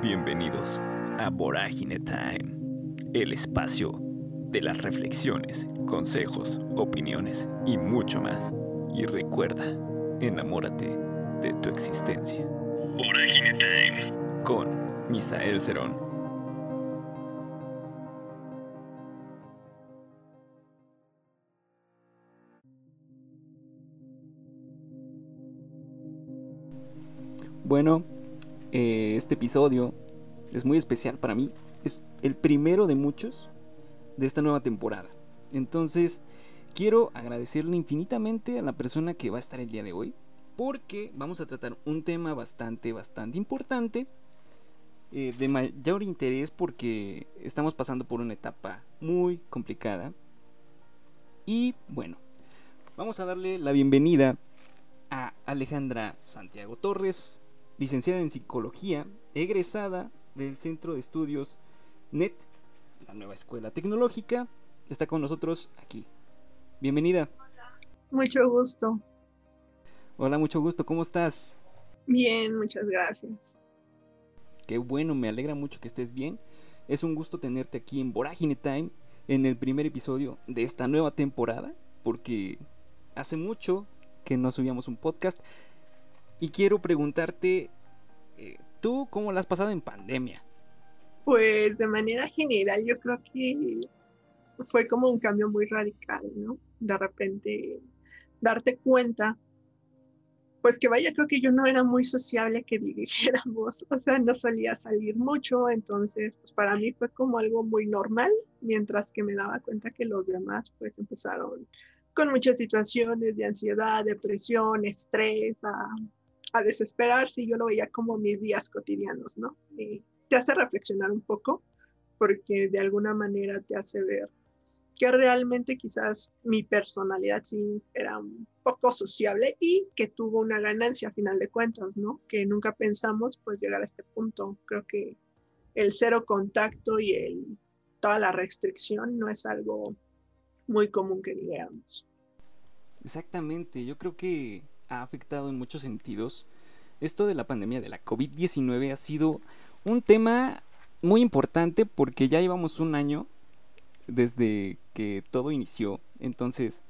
Bienvenidos a Vorágine Time, el espacio de las reflexiones, consejos, opiniones y mucho más. Y recuerda, enamórate de tu existencia. Vorágine Time con Misael Cerón. Bueno, eh, este episodio es muy especial para mí. Es el primero de muchos de esta nueva temporada. Entonces, quiero agradecerle infinitamente a la persona que va a estar el día de hoy. Porque vamos a tratar un tema bastante, bastante importante. Eh, de mayor interés porque estamos pasando por una etapa muy complicada. Y bueno, vamos a darle la bienvenida a Alejandra Santiago Torres, licenciada en psicología, egresada del Centro de Estudios NET, la nueva escuela tecnológica, está con nosotros aquí. Bienvenida. Mucho gusto. Hola, mucho gusto. ¿Cómo estás? Bien, muchas gracias. Qué bueno, me alegra mucho que estés bien. Es un gusto tenerte aquí en Vorágine Time, en el primer episodio de esta nueva temporada, porque hace mucho que no subíamos un podcast. Y quiero preguntarte, eh, ¿tú cómo la has pasado en pandemia? Pues de manera general yo creo que fue como un cambio muy radical, ¿no? De repente darte cuenta, pues que vaya, creo que yo no era muy sociable que dijéramos, o sea, no solía salir mucho, entonces pues para mí fue como algo muy normal, mientras que me daba cuenta que los demás pues empezaron con muchas situaciones de ansiedad, depresión, estrés, a a desesperarse y yo lo veía como mis días cotidianos, ¿no? Y te hace reflexionar un poco porque de alguna manera te hace ver que realmente quizás mi personalidad sí era un poco sociable y que tuvo una ganancia a final de cuentas, ¿no? Que nunca pensamos pues llegar a este punto. Creo que el cero contacto y el, toda la restricción no es algo muy común que digamos. Exactamente, yo creo que ha afectado en muchos sentidos. Esto de la pandemia de la COVID-19 ha sido un tema muy importante porque ya llevamos un año desde que todo inició. Entonces,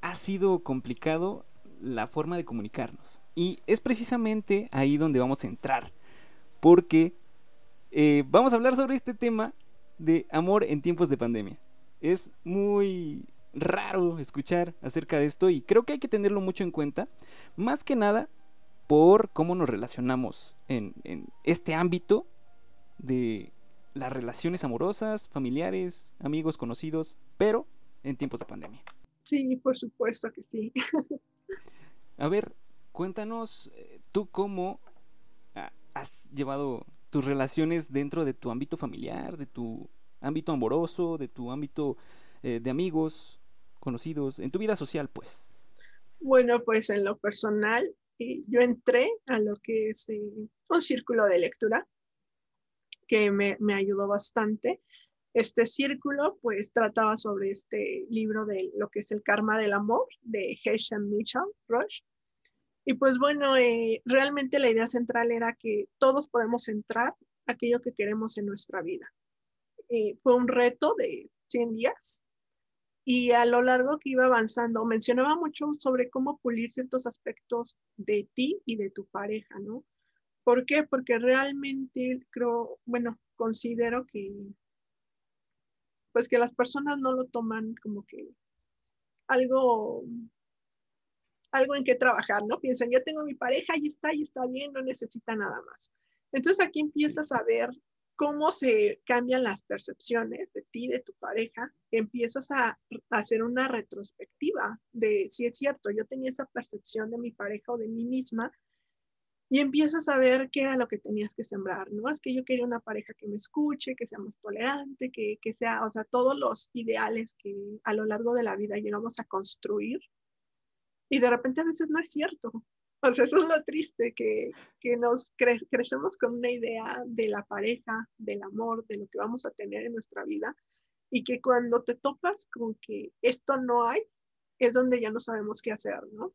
ha sido complicado la forma de comunicarnos. Y es precisamente ahí donde vamos a entrar. Porque eh, vamos a hablar sobre este tema de amor en tiempos de pandemia. Es muy raro escuchar acerca de esto y creo que hay que tenerlo mucho en cuenta, más que nada por cómo nos relacionamos en, este ámbito de las relaciones amorosas, familiares, amigos, conocidos, pero en tiempos de pandemia. Sí, por supuesto que sí. A ver, cuéntanos eh, tú cómo ah, has llevado tus relaciones dentro de tu ámbito familiar, de tu ámbito amoroso, de tu ámbito eh, de amigos, conocidos, en tu vida social, pues? Bueno, pues en lo personal, eh, yo entré a lo que es eh, un círculo de lectura que me, me, ayudó bastante. Este círculo, pues, trataba sobre este libro de lo que es el karma del amor de Heshan Mitchell Rush. Y pues bueno, eh, realmente la idea central era que todos podemos entrar aquello que queremos en nuestra vida. fue un reto de 100 días y a lo largo que iba avanzando, mencionaba mucho sobre cómo pulir ciertos aspectos de ti y de tu pareja, ¿no? ¿Por qué? Porque realmente creo, bueno, considero que, pues que las personas no lo toman como que algo, algo en que trabajar, ¿no? Piensan, ya tengo mi pareja, y está, y está bien, no necesita nada más. Entonces aquí empiezas a ver cómo se cambian las percepciones de ti, de tu pareja, empiezas a, hacer una retrospectiva de si es cierto, yo tenía esa percepción de mi pareja o de mí misma y empiezas a ver qué era lo que tenías que sembrar, ¿no? Es que yo quería una pareja que me escuche, que sea más tolerante, que, que sea, o sea, todos los ideales que a lo largo de la vida llegamos a construir y de repente a veces no es cierto. O sea, eso es lo triste, que, que nos crecemos con una idea de la pareja, del amor, de lo que vamos a tener en nuestra vida, y que cuando te topas con que esto no hay, es donde ya no sabemos qué hacer, ¿no?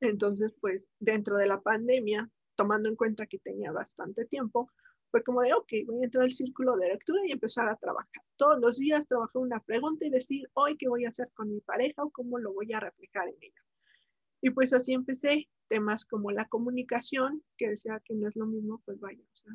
Entonces, pues dentro de la pandemia, tomando en cuenta que tenía bastante tiempo, fue como de, ok, voy a entrar al círculo de lectura y empezar a trabajar. Todos los días trabajar una pregunta y decir, hoy qué voy a hacer con mi pareja o cómo lo voy a reflejar en ella. Y pues así empecé temas como la comunicación, que decía que no es lo mismo, pues vaya, o sea,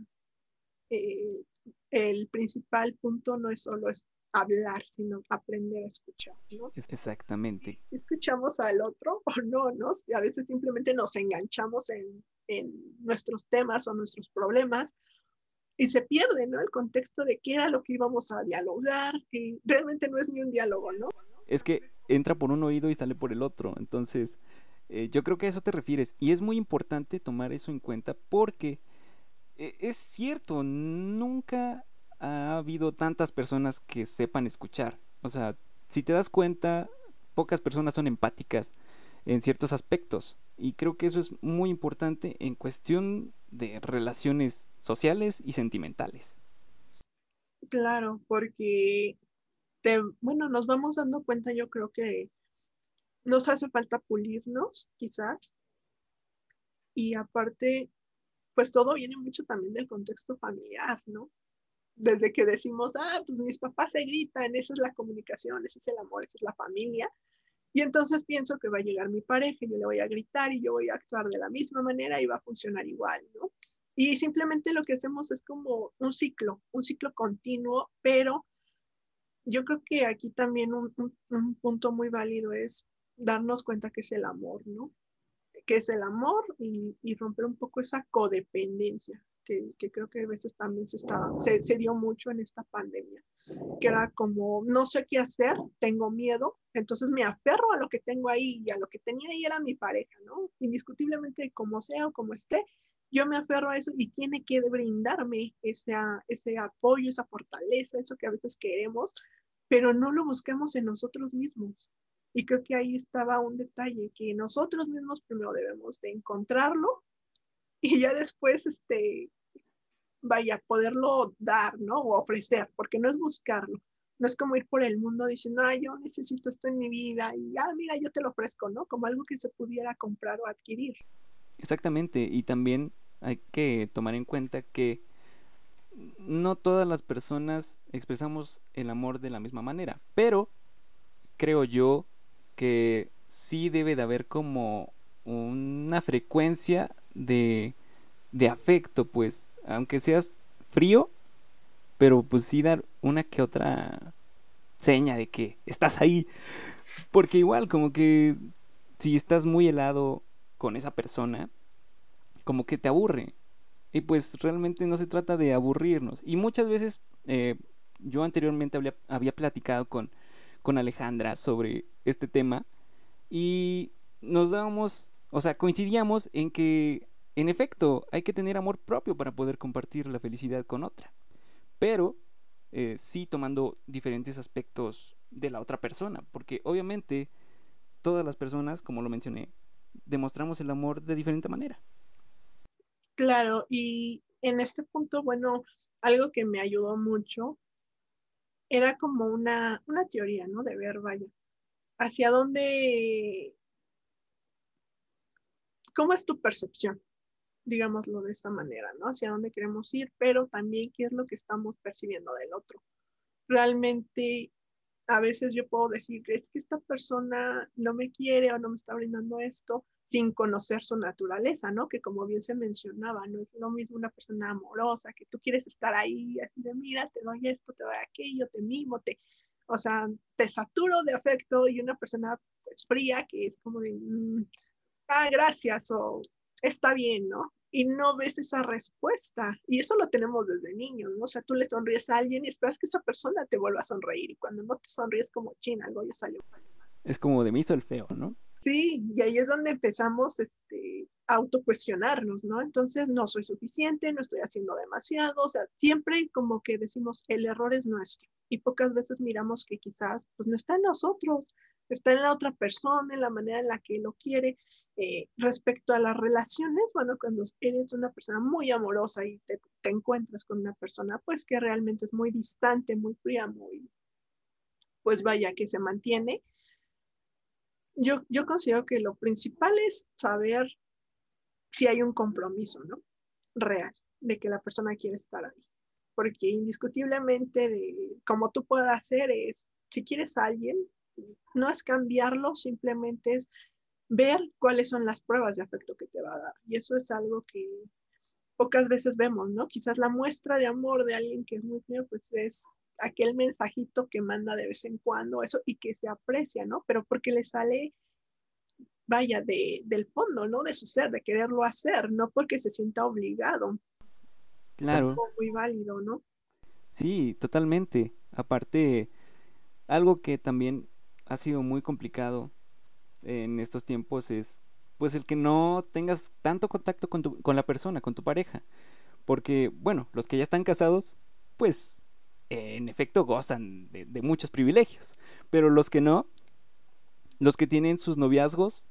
eh, el principal punto no es solo es hablar, sino aprender a escuchar, ¿no? Exactamente. Escuchamos al otro o no, ¿no? A veces simplemente nos enganchamos en, en nuestros temas o nuestros problemas y se pierde, ¿no? El contexto de qué era lo que íbamos a dialogar, que realmente no es ni un diálogo, ¿no? Es que entra por un oído y sale por el otro, entonces eh, yo creo que a eso te refieres y es muy importante tomar eso en cuenta porque eh, es cierto, nunca ha habido tantas personas que sepan escuchar, o sea, si te das cuenta, pocas personas son empáticas en ciertos aspectos y creo que eso es muy importante en cuestión de relaciones sociales y sentimentales. Claro, porque te, bueno, nos vamos dando cuenta, yo creo que nos hace falta pulirnos, quizás. Y aparte, pues todo viene mucho también del contexto familiar, ¿no? Desde que decimos, ah, pues mis papás se gritan, esa es la comunicación, ese es el amor, esa es la familia. Y entonces pienso que va a llegar mi pareja, yo le voy a gritar y yo voy a actuar de la misma manera y va a funcionar igual, ¿no? Y simplemente lo que hacemos es como un ciclo, un ciclo continuo, pero yo creo que aquí también un, punto muy válido es darnos cuenta que es el amor, ¿no? Que es el amor y, romper un poco esa codependencia, que, creo que a veces también se, está, se, dio mucho en esta pandemia, que era como, no sé qué hacer, tengo miedo, entonces me aferro a lo que tengo ahí y a lo que tenía ahí era mi pareja, ¿no? Indiscutiblemente como sea o como esté, yo me aferro a eso y tiene que brindarme ese, ese apoyo, esa fortaleza, eso que a veces queremos, pero no lo busquemos en nosotros mismos. Y creo que ahí estaba un detalle, que nosotros mismos primero debemos de encontrarlo y ya después, este, vaya, poderlo dar, ¿no? O ofrecer, porque no es buscarlo. No es como ir por el mundo diciendo, ah, yo necesito esto en mi vida y, ah, mira, yo te lo ofrezco, ¿no? Como algo que se pudiera comprar o adquirir. Exactamente, y también hay que tomar en cuenta que no todas las personas expresamos el amor de la misma manera, pero creo yo que sí debe de haber como una frecuencia de, de afecto, pues, aunque seas frío, pero pues sí dar una que otra seña de que estás ahí, porque igual como que si estás muy helado con esa persona, como que te aburre. Y pues realmente no se trata de aburrirnos. Y muchas veces eh, yo anteriormente había, había platicado con, con Alejandra sobre este tema y nos dábamos, o sea, coincidíamos en que en efecto hay que tener amor propio para poder compartir la felicidad con otra. Pero eh, sí tomando diferentes aspectos de la otra persona, porque obviamente todas las personas, como lo mencioné, demostramos el amor de diferente manera. Claro, y en este punto, bueno, algo que me ayudó mucho era como una, una teoría, ¿no? De ver, vaya, hacia dónde, cómo es tu percepción, digámoslo de esta manera, ¿no? Hacia dónde queremos ir, pero también qué es lo que estamos percibiendo del otro. Realmente a veces yo puedo decir, es que esta persona no me quiere o no me está brindando esto sin conocer su naturaleza, ¿no? Que como bien se mencionaba, no es lo mismo una persona amorosa, que tú quieres estar ahí, así de, mira, te doy esto, te doy aquello, te mimo, te, o sea, te saturo de afecto y una persona pues fría que es como de, mm, ah, gracias o está bien, ¿no? y no ves esa respuesta. Y eso lo tenemos desde niños, ¿no? O sea, tú le sonríes a alguien y esperas que esa persona te vuelva a sonreír y cuando no te sonríes como china, algo ya salió. Es como de mí hizo el feo, ¿no? Sí, y ahí es donde empezamos este, a autocuestionarnos, ¿no? Entonces, no soy suficiente, no estoy haciendo demasiado, o sea, siempre como que decimos, el error es nuestro. Y pocas veces miramos que quizás, pues no está en nosotros, está en la otra persona, en la manera en la que lo quiere. Eh, respecto a las relaciones, bueno, cuando eres una persona muy amorosa y te, encuentras con una persona, pues que realmente es muy distante, muy fría, muy, pues vaya, que se mantiene. Yo, yo considero que lo principal es saber si hay un compromiso, ¿no? Real. de que la persona quiere estar ahí. Porque indiscutiblemente, de, como tú puedes hacer es, si quieres a alguien, no es cambiarlo, simplemente es ver cuáles son las pruebas de afecto que te va a dar. Y eso es algo que pocas veces vemos, ¿no? Quizás la muestra de amor de alguien que es muy feo, pues es aquel mensajito que manda de vez en cuando, eso, y que se aprecia, ¿no? Pero porque le sale, vaya, de, del fondo, ¿no? De su ser, de quererlo hacer, no porque se sienta obligado. Claro. Es muy válido, ¿no? Sí, totalmente. Aparte, algo que también ha sido muy complicado en estos tiempos es pues el que no tengas tanto contacto con, tu, con la persona, con tu pareja. Porque, bueno, los que ya están casados, pues en efecto gozan de, muchos privilegios. Pero los que no, los que tienen sus noviazgos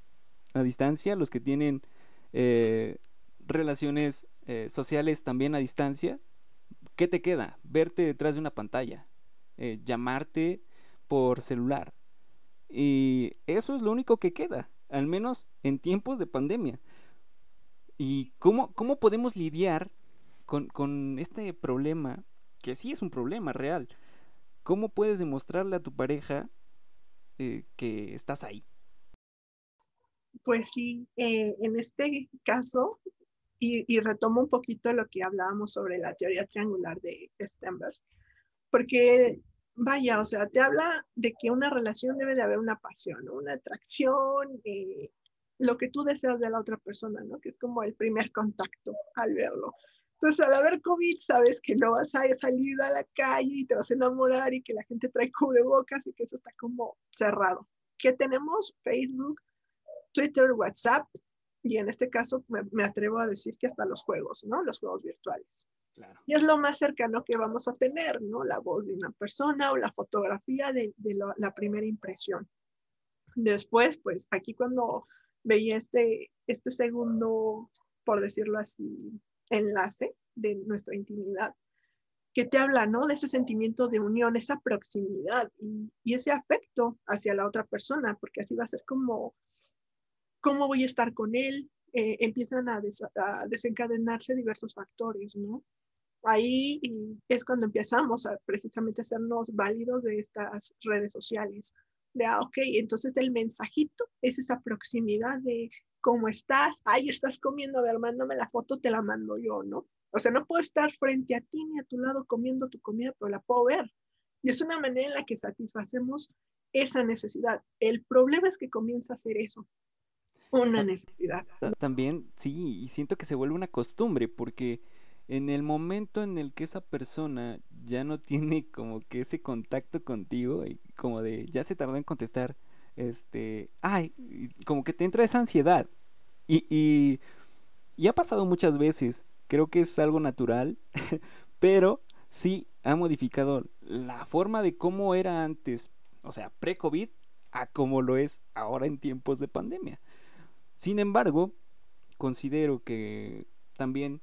a distancia, los que tienen eh, relaciones eh, sociales también a distancia, ¿qué te queda? Verte detrás de una pantalla, eh, llamarte por celular. Y eso es lo único que queda, al menos en tiempos de pandemia. ¿Y cómo, cómo podemos lidiar con, con este problema que sí es un problema real. ¿Cómo puedes demostrarle a tu pareja eh, que estás ahí? Pues sí, eh, en este caso, y, retomo un poquito lo que hablábamos sobre la teoría triangular de Stenberg, porque vaya, o sea, te habla de que una relación debe de haber una pasión, una atracción, eh, lo que tú deseas de la otra persona, ¿no? Que es como el primer contacto al verlo. Entonces, al haber COVID, sabes que no vas a salir a la calle y te vas a enamorar y que la gente trae cubrebocas y que eso está como cerrado. ¿Qué tenemos? Facebook, Twitter, WhatsApp y en este caso me, atrevo a decir que hasta los juegos, ¿no? Los juegos virtuales. Y es lo más cercano que vamos a tener, ¿no? La voz de una persona o la fotografía de, la primera impresión. Después, pues aquí cuando veía este, este segundo, por decirlo así, enlace de nuestra intimidad, que te habla, ¿no? De ese sentimiento de unión, esa proximidad y, ese afecto hacia la otra persona, porque así va a ser como, ¿cómo voy a estar con él? Eh, empiezan a, desencadenarse diversos factores, ¿no? Ahí es cuando empezamos a precisamente hacernos válidos de estas redes sociales. De, ah, ok, entonces el mensajito es esa proximidad de ¿cómo estás? Ay, estás comiendo, a ver, mándame la foto, te la mando yo, ¿no? O sea, no puedo estar frente a ti ni a tu lado comiendo tu comida, pero la puedo ver. Y es una manera en la que satisfacemos esa necesidad. El problema es que comienza a ser eso, una necesidad. También, sí, y siento que se vuelve una costumbre, porque en el momento en el que esa persona ya no tiene como que ese contacto contigo, y como de ya se tardó en contestar, este, ay, como que te entra esa ansiedad. Y, y, ha pasado muchas veces, creo que es algo natural, pero sí ha modificado la forma de cómo era antes, o sea, pre-COVID, a cómo lo es ahora en tiempos de pandemia. Sin embargo, considero que también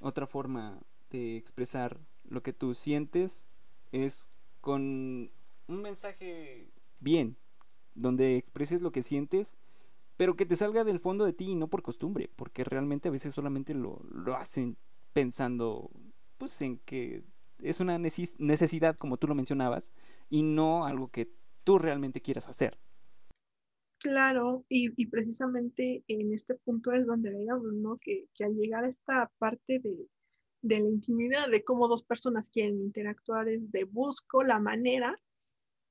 otra forma de expresar lo que tú sientes es con un mensaje bien, donde expreses lo que sientes, pero que te salga del fondo de ti y no por costumbre, porque realmente a veces solamente lo, lo hacen pensando pues en que es una necesidad como tú lo mencionabas y no algo que tú realmente quieras hacer. Claro, y, y precisamente en este punto es donde veíamos, ¿no? Que, que al llegar a esta parte de, de la intimidad, de cómo dos personas quieren interactuar, es de busco la manera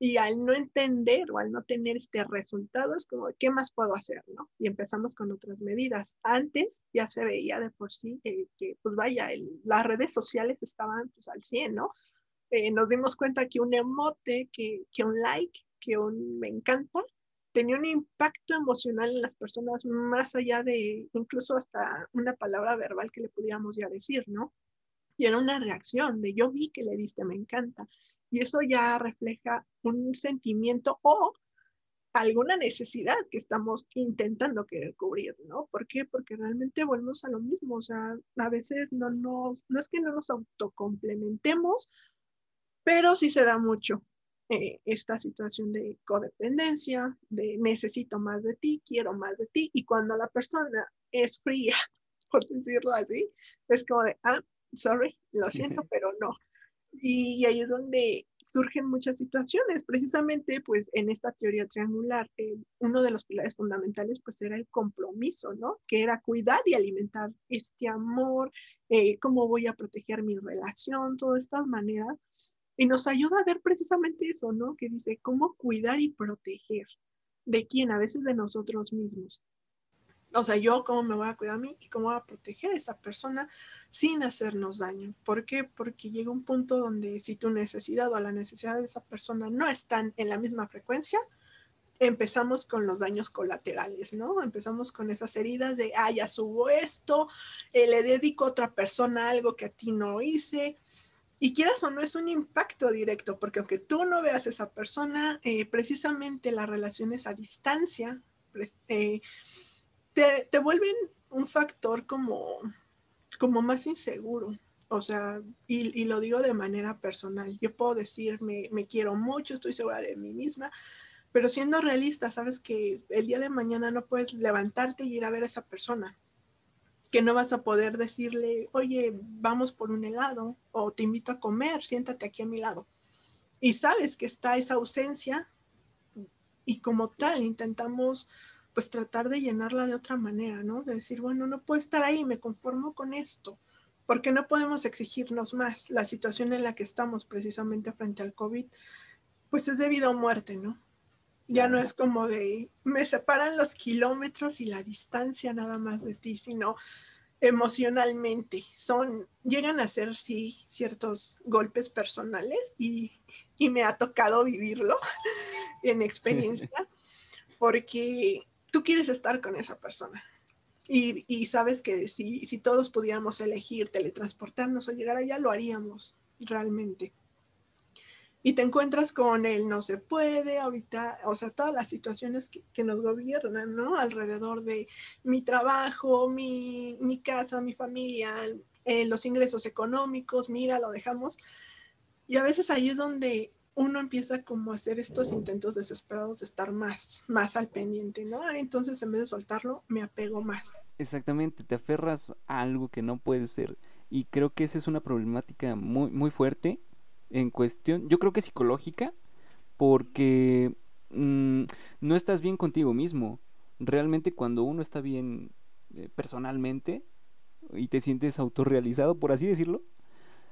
y al no entender o al no tener este resultado, es como, ¿qué más puedo hacer? ¿no? Y empezamos con otras medidas. Antes ya se veía de por sí eh, que, pues vaya, las redes sociales estaban pues, al 100, ¿no? Eh, nos dimos cuenta que un emote, que, que un like, que un me encanta, tenía un impacto emocional en las personas más allá de incluso hasta una palabra verbal que le pudiéramos ya decir, ¿no? Y era una reacción de yo vi que le diste me encanta. Y eso ya refleja un sentimiento o alguna necesidad que estamos intentando querer cubrir, ¿no? ¿Por qué? Porque realmente volvemos a lo mismo, o sea, a veces no nos, no es que no nos autocomplementemos, pero sí se da mucho eh, esta situación de codependencia, de necesito más de ti, quiero más de ti, y cuando la persona es fría, por decirlo así, es como de, ah, sorry, lo siento, pero no. Y, ahí es donde surgen muchas situaciones. Precisamente, pues en esta teoría triangular, eh, uno de los pilares fundamentales, pues era el compromiso, ¿no? Que era cuidar y alimentar este amor, eh, cómo voy a proteger mi relación, todas estas maneras. Y nos ayuda a ver precisamente eso, ¿no? Que dice, cómo cuidar y proteger. ¿De quién? A veces de nosotros mismos. O sea, yo cómo me voy a cuidar a mí y cómo voy a proteger a esa persona sin hacernos daño. ¿Por qué? Porque llega un punto donde si tu necesidad o la necesidad de esa persona no están en la misma frecuencia, empezamos con los daños colaterales, ¿no? Empezamos con esas heridas de, ah, ya subo esto, eh, le dedico a otra persona algo que a ti no hice. Y quieras o no, es un impacto directo, porque aunque tú no veas a esa persona, eh, precisamente las relaciones a distancia, eh, te, te vuelven un factor como, como más inseguro. O sea, y, y, lo digo de manera personal. Yo puedo decir, me, me, quiero mucho, estoy segura de mí misma, pero siendo realista, sabes que el día de mañana no puedes levantarte y ir a ver a esa persona. Que no vas a poder decirle, oye, vamos por un helado o te invito a comer, siéntate aquí a mi lado. Y sabes que está esa ausencia y como tal intentamos pues tratar de llenarla de otra manera, ¿no? De decir, bueno, no puedo estar ahí, me conformo con esto, porque no podemos exigirnos más. La situación en la que estamos precisamente frente al COVID, pues es debido a muerte, ¿no? Ya no es como de, me separan los kilómetros y la distancia nada más de ti, sino emocionalmente. Son, llegan a ser, sí, ciertos golpes personales y, y me ha tocado vivirlo en experiencia, porque tú quieres estar con esa persona. Y, sabes que si, si todos pudiéramos elegir teletransportarnos o llegar allá, lo haríamos realmente. Y te encuentras con él, no se puede, ahorita, o sea, todas las situaciones que, que nos gobiernan, ¿no? Alrededor de mi trabajo, mi, mi casa, mi familia, eh, los ingresos económicos, mira, lo dejamos. Y a veces ahí es donde uno empieza como a hacer estos intentos desesperados de estar más, más al pendiente, ¿no? Entonces en vez de soltarlo, me apego más. Exactamente, te aferras a algo que no puede ser. Y creo que esa es una problemática muy, muy fuerte en cuestión, yo creo que psicológica, porque mm, no estás bien contigo mismo. Realmente cuando uno está bien eh, personalmente y te sientes autorrealizado, por así decirlo,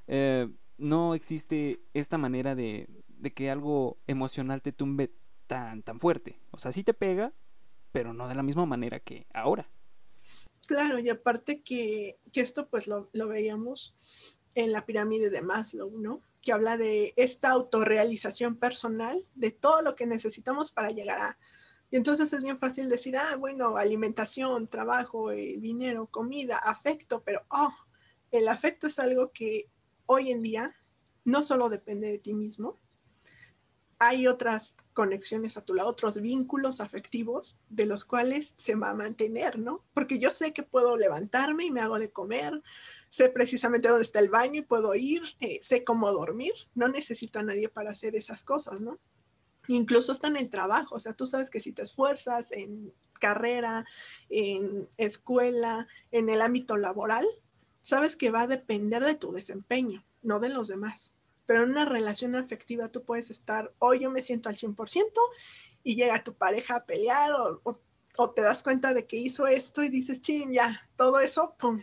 eh, no existe esta manera de, de que algo emocional te tumbe tan, tan fuerte. O sea, sí te pega, pero no de la misma manera que ahora. Claro, y aparte que, que esto pues lo, lo, veíamos en la pirámide de Maslow, ¿no? Que habla de esta autorrealización personal, de todo lo que necesitamos para llegar a... Y entonces es bien fácil decir, ah, bueno, alimentación, trabajo, eh, dinero, comida, afecto, pero, oh, el afecto es algo que hoy en día no solo depende de ti mismo, hay otras conexiones a tu lado, otros vínculos afectivos de los cuales se va a mantener, ¿no? Porque yo sé que puedo levantarme y me hago de comer, sé precisamente dónde está el baño y puedo ir, eh, sé cómo dormir, no necesito a nadie para hacer esas cosas, ¿no? Incluso está en el trabajo, o sea, tú sabes que si te esfuerzas en carrera, en escuela, en el ámbito laboral, sabes que va a depender de tu desempeño, no de los demás pero en una relación afectiva tú puedes estar, hoy yo me siento al 100% y llega tu pareja a pelear o, te das cuenta de que hizo esto y dices, ching, ya, todo eso, pum,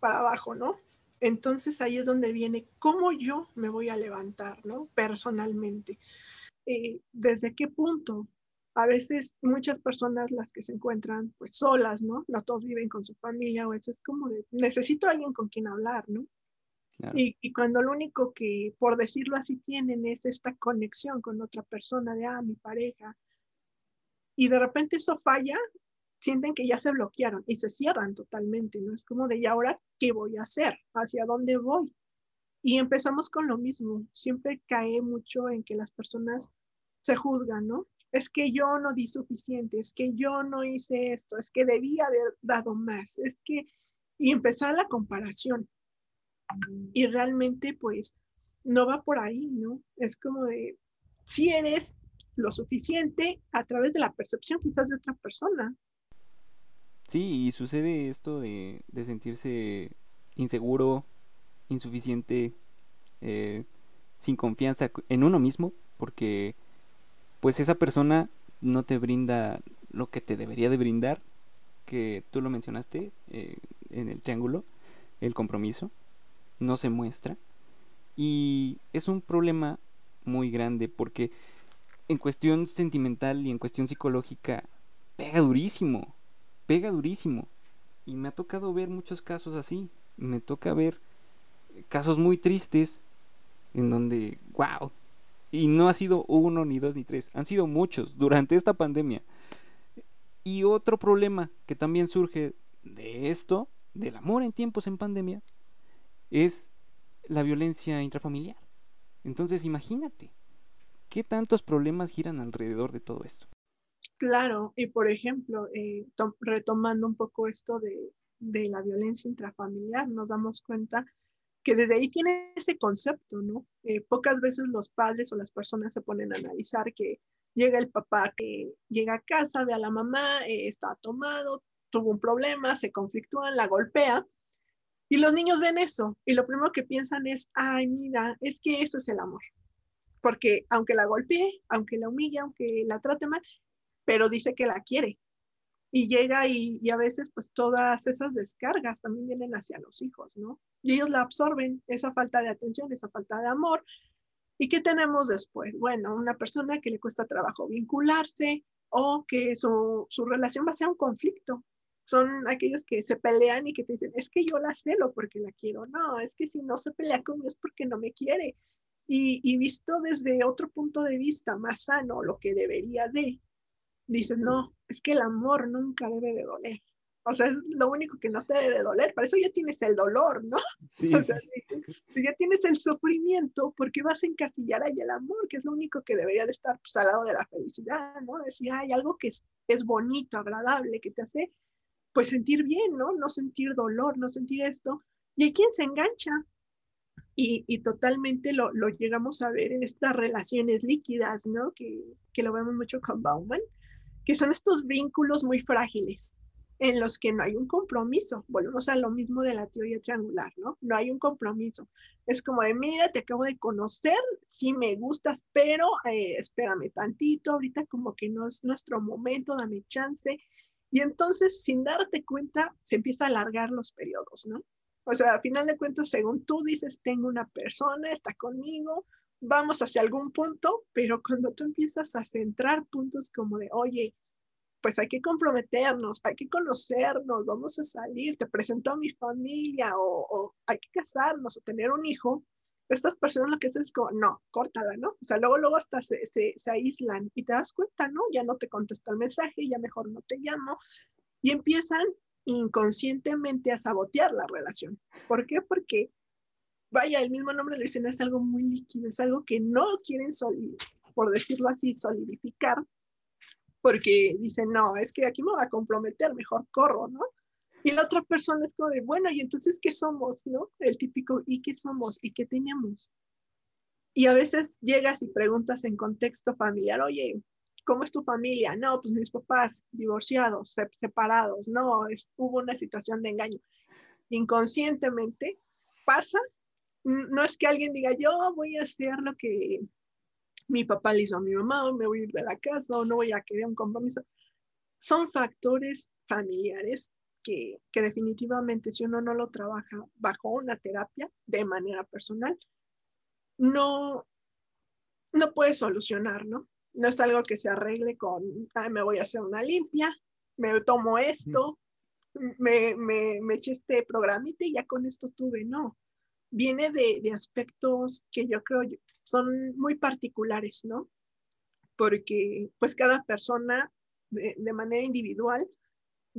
para abajo, ¿no? Entonces ahí es donde viene cómo yo me voy a levantar, ¿no? Personalmente. Eh, ¿Desde qué punto? A veces muchas personas las que se encuentran pues solas, ¿no? No todos viven con su familia o eso es como de, necesito alguien con quien hablar, ¿no? Y, cuando lo único que, por decirlo así, tienen es esta conexión con otra persona de, ah, mi pareja, y de repente eso falla, sienten que ya se bloquearon y se cierran totalmente, ¿no? Es como de, ¿y ahora qué voy a hacer? ¿Hacia dónde voy? Y empezamos con lo mismo. Siempre cae mucho en que las personas se juzgan, ¿no? Es que yo no di suficiente, es que yo no hice esto, es que debía haber dado más, es que... Y empezar la comparación y realmente pues no va por ahí, ¿no? Es como de, si eres lo suficiente a través de la percepción quizás de otra persona. Sí, y sucede esto de, de sentirse inseguro insuficiente, eh, sin confianza en uno mismo, porque pues esa persona no te brinda lo que te debería de brindar, que tú lo mencionaste eh, en el triángulo, el compromiso, no se muestra. Y es un problema muy grande porque en cuestión sentimental y en cuestión psicológica pega durísimo, pega durísimo. Y me ha tocado ver muchos casos así. Me toca ver casos muy tristes en donde, wow. Y no ha sido uno, ni dos, ni tres. Han sido muchos durante esta pandemia. Y otro problema que también surge de esto, del amor en tiempos en pandemia, es la violencia intrafamiliar. Entonces imagínate, ¿qué tantos problemas giran alrededor de todo esto? Claro, y por ejemplo, eh, retomando un poco esto de, la violencia intrafamiliar, nos damos cuenta que desde ahí tiene ese concepto, ¿no? Eh, pocas veces los padres o las personas se ponen a analizar que llega el papá que llega a casa, ve a la mamá, eh, está tomado, tuvo un problema, se conflictúan, la golpea, y los niños ven eso, y lo primero que piensan es, ay, mira, es que eso es el amor. Porque aunque la golpee, aunque la humille, aunque la trate mal, pero dice que la quiere. Y llega y, a veces pues todas esas descargas también vienen hacia los hijos, ¿no? Y ellos la absorben, esa falta de atención, esa falta de amor. ¿Y qué tenemos después? Bueno, una persona que le cuesta trabajo vincularse o que su, su relación va a ser un conflicto. Son aquellos que se pelean y que te dicen, es que yo la celo porque la quiero. No, es que si no se pelea conmigo es porque no me quiere. Y, y visto desde otro punto de vista más sano, lo que debería de, dices, no, es que el amor nunca debe de doler. O sea, es lo único que no te debe de doler. Para eso ya tienes el dolor, ¿no? Sí. O sea, si, ya tienes el sufrimiento, ¿por qué vas a encasillar ahí el amor? Que es lo único que debería de estar pues, al lado de la felicidad, ¿no? Decir, hay algo que es, es bonito, agradable, que te hace pues sentir bien, ¿no? No sentir dolor, no sentir esto. Y hay quien se engancha y, y totalmente lo, lo, llegamos a ver en estas relaciones líquidas, ¿no? Que, que lo vemos mucho con Bauman, que son estos vínculos muy frágiles en los que no hay un compromiso. Volvemos a lo mismo de la teoría triangular, ¿no? No hay un compromiso. Es como de, mira, te acabo de conocer, sí me gustas, pero eh, espérame tantito, ahorita como que no es nuestro momento, dame chance. Y entonces, sin darte cuenta, se empieza a alargar los periodos, ¿no? O sea, a final de cuentas, según tú dices, tengo una persona, está conmigo, vamos hacia algún punto, pero cuando tú empiezas a centrar puntos como de, oye, pues hay que comprometernos, hay que conocernos, vamos a salir, te presento a mi familia o, hay que casarnos o tener un hijo, estas personas lo que hacen es como, no, córtala, ¿no? O sea, luego, luego hasta se, se, se aíslan y te das cuenta, ¿no? Ya no te contestó el mensaje, ya mejor no te llamo y empiezan inconscientemente a sabotear la relación. ¿Por qué? Porque vaya, el mismo nombre le dice, es algo muy líquido, es algo que no quieren, por decirlo así, solidificar, porque dicen, no, es que aquí me va a comprometer, mejor corro, ¿no? Y la otra persona es como de, bueno, ¿y entonces qué somos, no? El típico, ¿y qué somos? ¿Y qué tenemos? Y a veces llegas y preguntas en contexto familiar, oye, ¿cómo es tu familia? No, pues mis papás divorciados, separados, no, es, hubo una situación de engaño. Inconscientemente pasa no es que alguien diga, yo voy a hacer lo que mi papá le hizo a mi mamá, o me voy a ir de la casa, o no voy a querer un compromiso. Son factores familiares que, definitivamente si uno no lo trabaja bajo una terapia de manera personal, no, no puede solucionar, ¿no? No es algo que se arregle con, me voy a hacer una limpia, me tomo esto, me, me, me eché este programita y ya con esto tuve, no viene de, de aspectos que yo creo son muy particulares, ¿no? Porque pues cada persona de, de, manera individual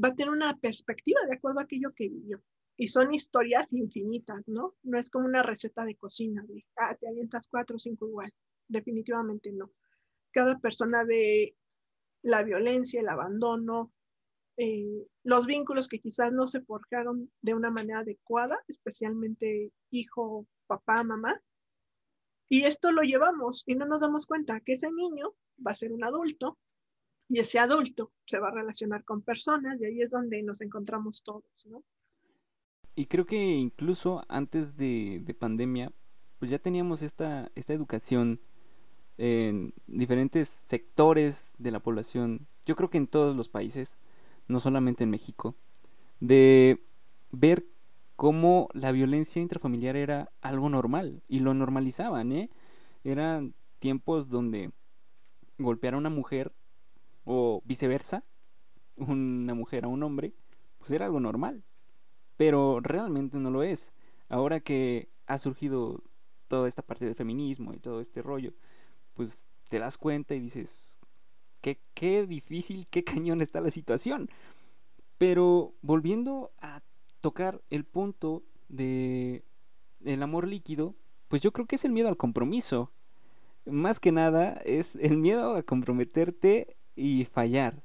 va a tener una perspectiva de acuerdo a aquello que vivió. Y son historias infinitas, ¿no? No es como una receta de cocina, de, ah, te avientas cuatro o cinco igual. Definitivamente no. Cada persona ve la violencia, el abandono, eh, los vínculos que quizás no se forjaron de una manera adecuada, especialmente hijo, papá, mamá. Y esto lo llevamos y no nos damos cuenta que ese niño va a ser un adulto y ese adulto se va a relacionar con personas y ahí es donde nos encontramos todos, ¿no? Y creo que incluso antes de, de pandemia, pues ya teníamos esta, esta educación en diferentes sectores de la población, yo creo que en todos los países, no solamente en México, de ver cómo la violencia intrafamiliar era algo normal y lo normalizaban, ¿eh? Eran tiempos donde golpear a una mujer o viceversa, una mujer a un hombre, pues era algo normal. Pero realmente no lo es. Ahora que ha surgido toda esta parte del feminismo y todo este rollo, pues te das cuenta y dices, qué, qué difícil, qué cañón está la situación. Pero volviendo a tocar el punto de el amor líquido, pues yo creo que es el miedo al compromiso. Más que nada es el miedo a comprometerte y fallar.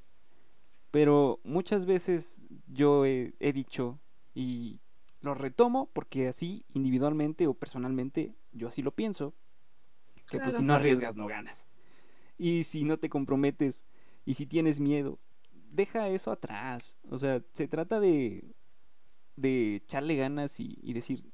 Pero muchas veces yo he, he dicho y lo retomo porque así individualmente o personalmente yo así lo pienso. Que pues si no arriesgas no ganas. Y si no te comprometes y si tienes miedo, deja eso atrás. O sea, se trata de, de echarle ganas y, y decir,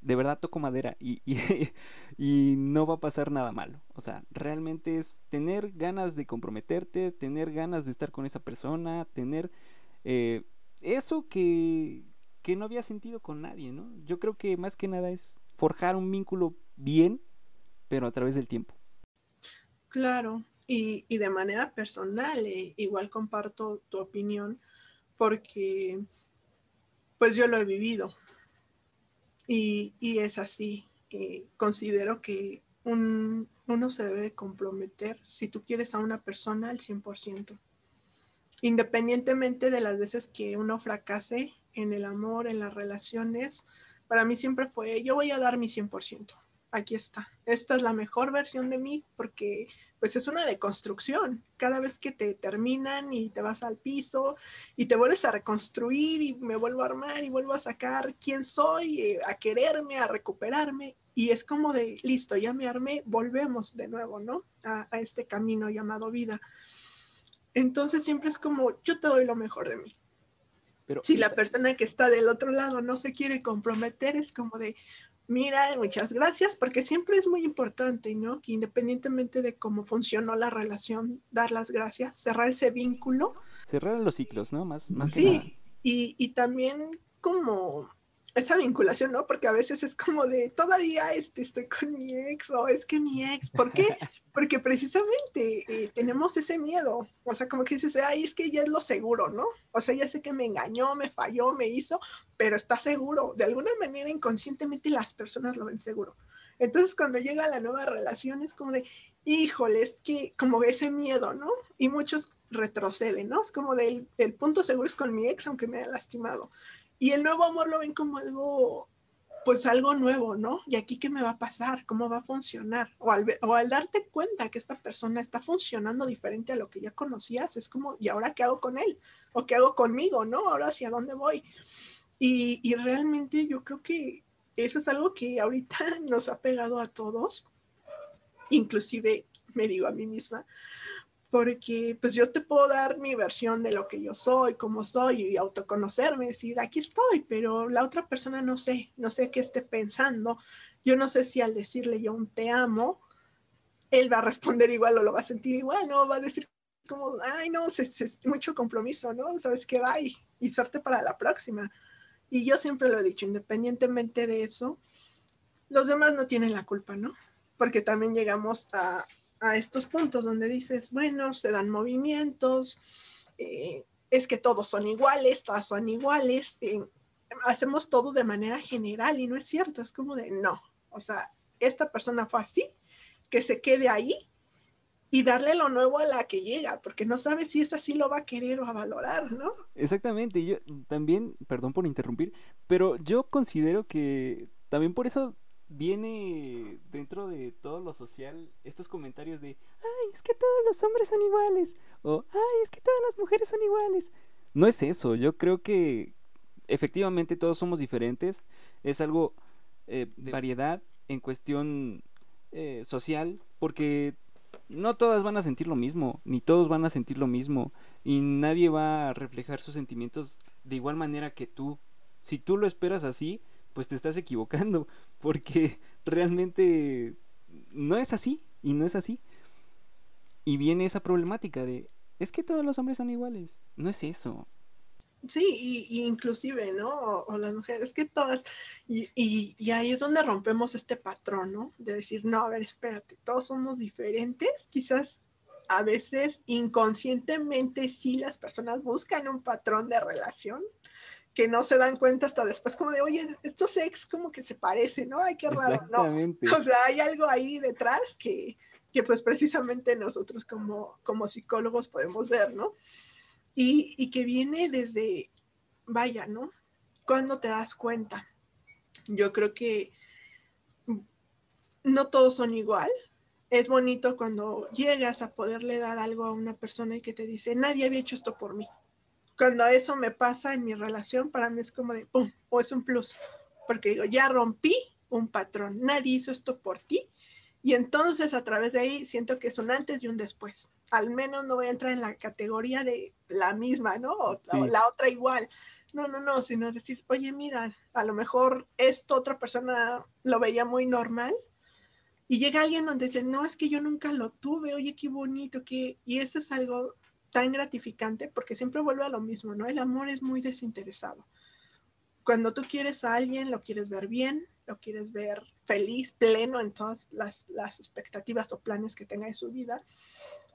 de verdad toco madera y, y, no va a pasar nada malo. O sea, realmente es tener ganas de comprometerte, tener ganas de estar con esa persona, tener eh, eso que, que no había sentido con nadie, ¿no? Yo creo que más que nada es forjar un vínculo bien, pero a través del tiempo. Claro, y, y de manera personal, eh, igual comparto tu opinión, porque pues yo lo he vivido y, es así. Eh, considero que un, uno se debe comprometer si tú quieres a una persona al 100%. Independientemente de las veces que uno fracase en el amor, en las relaciones, para mí siempre fue, yo voy a dar mi 100%. Aquí está. Esta es la mejor versión de mí porque pues es una deconstrucción. Cada vez que te terminan y te vas al piso y te vuelves a reconstruir y me vuelvo a armar y vuelvo a sacar quién soy, eh, a quererme, a recuperarme. Y es como de, listo, ya me armé, volvemos de nuevo, ¿no? A, a este camino llamado vida. Entonces siempre es como, yo te doy lo mejor de mí. Pero, si la persona que está del otro lado no se quiere comprometer, es como de, mira, muchas gracias, porque siempre es muy importante, ¿no? Que independientemente de cómo funcionó la relación, dar las gracias, cerrar ese vínculo. Cerrar los ciclos, ¿no? Más, más sí, que nada. Y, y también como esa vinculación, ¿no? Porque a veces es como de, todavía este, estoy con mi ex o es que mi ex, ¿por qué? Porque precisamente eh, tenemos ese miedo, o sea, como que dices, ay, es que ya es lo seguro, ¿no? O sea, ya sé que me engañó, me falló, me hizo, pero está seguro. De alguna manera inconscientemente las personas lo ven seguro. Entonces cuando llega la nueva relación es como de, híjole, es que como ese miedo, ¿no? Y muchos retroceden, ¿no? Es como del el punto seguro es con mi ex, aunque me haya lastimado. Y el nuevo amor lo ven como algo, pues algo nuevo, ¿no? ¿Y aquí qué me va a pasar? ¿Cómo va a funcionar? O al, o al darte cuenta que esta persona está funcionando diferente a lo que ya conocías, es como, ¿y ahora qué hago con él? ¿O qué hago conmigo, no? ¿Ahora hacia dónde voy? Y, y realmente yo creo que eso es algo que ahorita nos ha pegado a todos, inclusive me digo a mí misma, porque pues yo te puedo dar mi versión de lo que yo soy, cómo soy y autoconocerme, decir, aquí estoy, pero la otra persona no sé, no sé qué esté pensando. Yo no sé si al decirle yo un te amo, él va a responder igual o lo va a sentir igual, ¿no? Va a decir como, ay, no, es, mucho compromiso, ¿no? ¿Sabes qué? va y suerte para la próxima. Y yo siempre lo he dicho, independientemente de eso, los demás no tienen la culpa, ¿no? Porque también llegamos a, a estos puntos donde dices, bueno, se dan movimientos, eh, es que todos son iguales, todas son iguales, eh, hacemos todo de manera general y no es cierto, es como de no, o sea, esta persona fue así, que se quede ahí y darle lo nuevo a la que llega, porque no sabe si es así lo va a querer o a valorar, ¿no? Exactamente, yo también, perdón por interrumpir, pero yo considero que también por eso viene dentro de todo lo social estos comentarios de, ay, es que todos los hombres son iguales, o, ay, es que todas las mujeres son iguales. No es eso, yo creo que efectivamente todos somos diferentes, es algo eh, de variedad en cuestión eh, social, porque no todas van a sentir lo mismo, ni todos van a sentir lo mismo, y nadie va a reflejar sus sentimientos de igual manera que tú. Si tú lo esperas así, pues te estás equivocando, porque realmente no es así, y no es así. Y viene esa problemática de, es que todos los hombres son iguales, no es eso. Sí, y, inclusive, ¿no? O, las mujeres, es que todas, y, y, ahí es donde rompemos este patrón, ¿no? De decir, no, a ver, espérate, todos somos diferentes, quizás a veces inconscientemente sí las personas buscan un patrón de relación que no se dan cuenta hasta después como de, oye, estos ex como que se parecen, ¿no? Ay, qué raro, ¿no? O sea, hay algo ahí detrás que, que pues precisamente nosotros como, como psicólogos podemos ver, ¿no? y, que viene desde, vaya, ¿no? Cuando te das cuenta? Yo creo que no todos son igual. Es bonito cuando llegas a poderle dar algo a una persona y que te dice, nadie había hecho esto por mí. Cuando eso me pasa en mi relación, para mí es como de, ¡pum! O es un plus. Porque digo, ya rompí un patrón. Nadie hizo esto por ti y entonces a través de ahí siento que es un antes y un después. Al menos no voy a entrar en la categoría de la misma, ¿no? O, la otra igual. No, no, no, sino decir, oye, mira, a lo mejor esto otra persona lo veía muy normal y llega alguien donde dice, no, es que yo nunca lo tuve, oye, qué bonito, que... Y eso es algo tan gratificante porque siempre vuelve a lo mismo, ¿no? El amor es muy desinteresado. Cuando tú quieres a alguien, lo quieres ver bien, lo quieres ver feliz, pleno en todas las, expectativas o planes que tenga en su vida.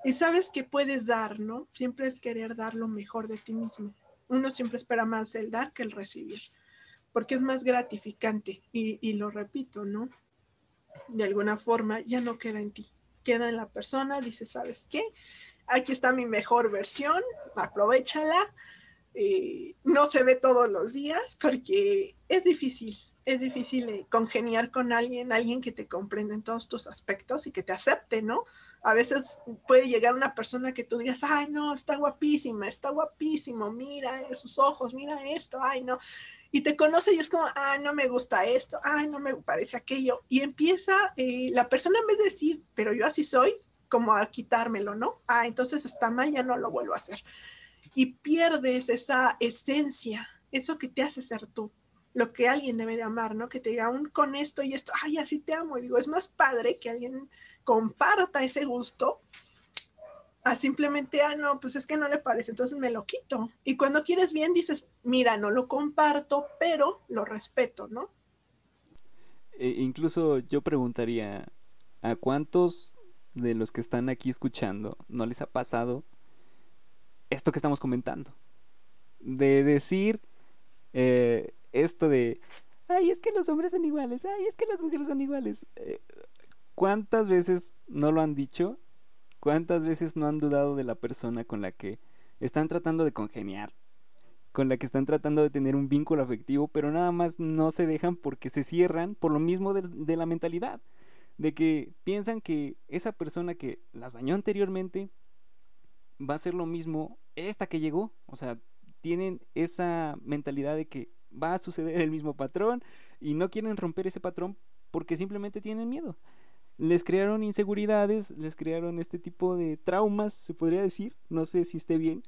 Y sabes que puedes dar, ¿no? Siempre es querer dar lo mejor de ti mismo. Uno siempre espera más el dar que el recibir, porque es más gratificante. Y, y lo repito, ¿no? De alguna forma ya no queda en ti, queda en la persona, dice, ¿sabes qué? Aquí está mi mejor versión, aprovechala. Eh, no se ve todos los días porque es difícil, es difícil eh, congeniar con alguien, alguien que te comprenda en todos tus aspectos y que te acepte, ¿no? A veces puede llegar una persona que tú digas, ay, no, está guapísima, está guapísimo, mira sus ojos, mira esto, ay, no. Y te conoce y es como, ay, no me gusta esto, ay, no me parece aquello. Y empieza eh, la persona en vez de decir, pero yo así soy, como a quitármelo, ¿no? Ah, entonces está mal, ya no lo vuelvo a hacer. Y pierdes esa esencia, eso que te hace ser tú lo que alguien debe de amar, ¿no? Que te diga, aún con esto y esto, ay, así te amo. Y digo, es más padre que alguien comparta ese gusto a simplemente, ah, no, pues es que no le parece, entonces me lo quito. Y cuando quieres bien, dices, mira, no lo comparto, pero lo respeto, ¿no? E incluso yo preguntaría, ¿a cuántos de los que están aquí escuchando no les ha pasado esto que estamos comentando? De decir, eh, esto de, ay, es que los hombres son iguales, ay, es que las mujeres son iguales. Eh, ¿Cuántas veces no lo han dicho? ¿Cuántas veces no han dudado de la persona con la que están tratando de congeniar? Con la que están tratando de tener un vínculo afectivo, pero nada más no se dejan porque se cierran por lo mismo de, de la mentalidad. De que piensan que esa persona que las dañó anteriormente va a ser lo mismo esta que llegó. O sea, tienen esa mentalidad de que va a suceder el mismo patrón y no quieren romper ese patrón porque simplemente tienen miedo. Les crearon inseguridades, les crearon este tipo de traumas, se podría decir. No sé si esté bien,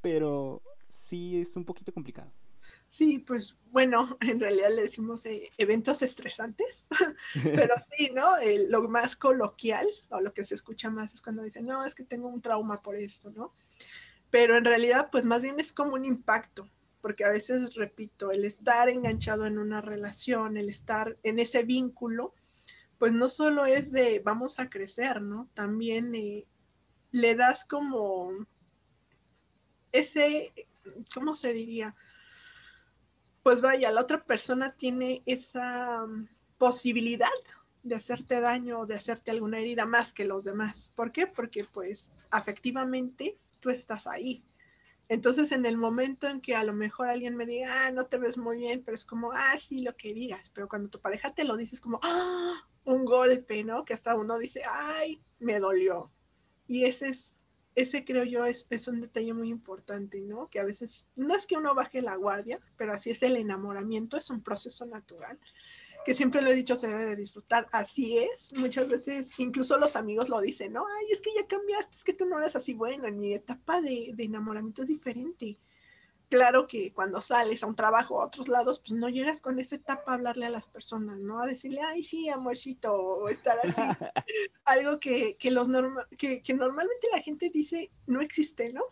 pero sí es un poquito complicado. Sí, pues bueno, en realidad le decimos eh, eventos estresantes, pero sí, ¿no? lo más coloquial o lo que se escucha más es cuando dicen, no, es que tengo un trauma por esto, ¿no? Pero en realidad, pues más bien es como un impacto, porque a veces, repito, el estar enganchado en una relación, el estar en ese vínculo, pues no solo es de vamos a crecer, ¿no? También eh, le das como ese, ¿cómo se diría? Pues vaya, la otra persona tiene esa mm, posibilidad de hacerte daño o de hacerte alguna herida más que los demás. ¿Por qué? Porque pues afectivamente tú estás ahí. Entonces, en el momento en que a lo mejor alguien me diga, ah, no te ves muy bien, pero es como, ah, sí, lo que digas, pero cuando tu pareja te lo dices como, ah, un golpe, ¿no? Que hasta uno dice, ay, me dolió. Y ese es, ese creo yo es, es un detalle muy importante, ¿no? Que a veces, no es que uno baje la guardia, pero así es el enamoramiento, es un proceso natural. que siempre lo he dicho, se debe de disfrutar. Así es, muchas veces, incluso los amigos lo dicen, ¿no? Ay, es que ya cambiaste, es que tú no eres así. Bueno, en mi etapa de, de enamoramiento es diferente. Claro que cuando sales a un trabajo a otros lados, pues no llegas con esa etapa a hablarle a las personas, ¿no? A decirle, ay, sí, amorcito, o estar así. Algo que, que los que, que normalmente la gente dice no existe, ¿no?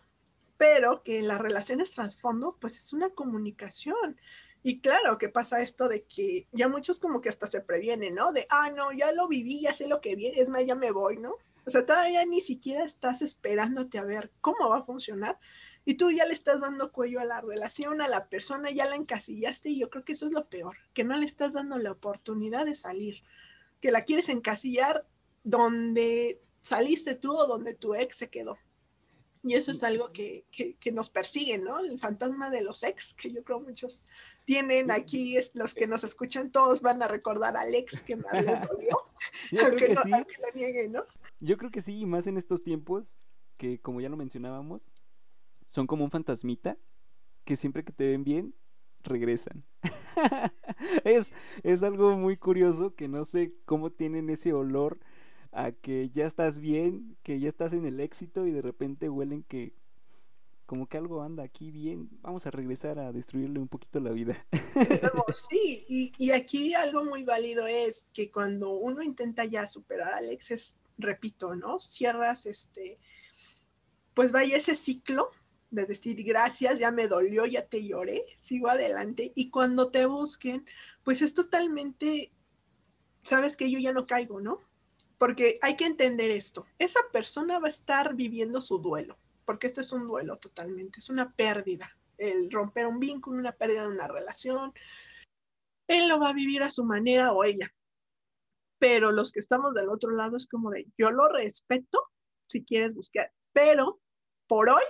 Pero que en las relaciones trasfondo, pues es una comunicación y claro que pasa esto de que ya muchos como que hasta se previenen, ¿no? De, ah, no, ya lo viví, ya sé lo que viene, es más, ya me voy, ¿no? O sea, todavía ni siquiera estás esperándote a ver cómo va a funcionar y tú ya le estás dando cuello a la relación, a la persona, ya la encasillaste y yo creo que eso es lo peor, que no le estás dando la oportunidad de salir, que la quieres encasillar donde saliste tú o donde tu ex se quedó. Y eso es algo que, que, nos persigue, ¿no? El fantasma de los ex, que yo creo muchos tienen aquí, los que nos escuchan, todos van a recordar al ex que más les dolió, aunque, no, lo nieguen, ¿no? Yo creo que sí, y más en estos tiempos, que como ya lo mencionábamos, son como un fantasmita, que siempre que te ven bien, regresan. es, es algo muy curioso que no sé cómo tienen ese olor a que ya estás bien, que ya estás en el éxito y de repente huelen que como que algo anda aquí bien, vamos a regresar a destruirle un poquito la vida. sí, y, y, aquí algo muy válido es que cuando uno intenta ya superar al ex, es, repito, ¿no? Cierras este, pues vaya ese ciclo de decir gracias, ya me dolió, ya te lloré, sigo adelante, y cuando te busquen, pues es totalmente, sabes que yo ya no caigo, ¿no? porque hay que entender esto. Esa persona va a estar viviendo su duelo, porque esto es un duelo totalmente, es una pérdida. El romper un vínculo, una pérdida de una relación. Él lo va a vivir a su manera o ella. Pero los que estamos del otro lado es como de, yo lo respeto si quieres buscar, pero por hoy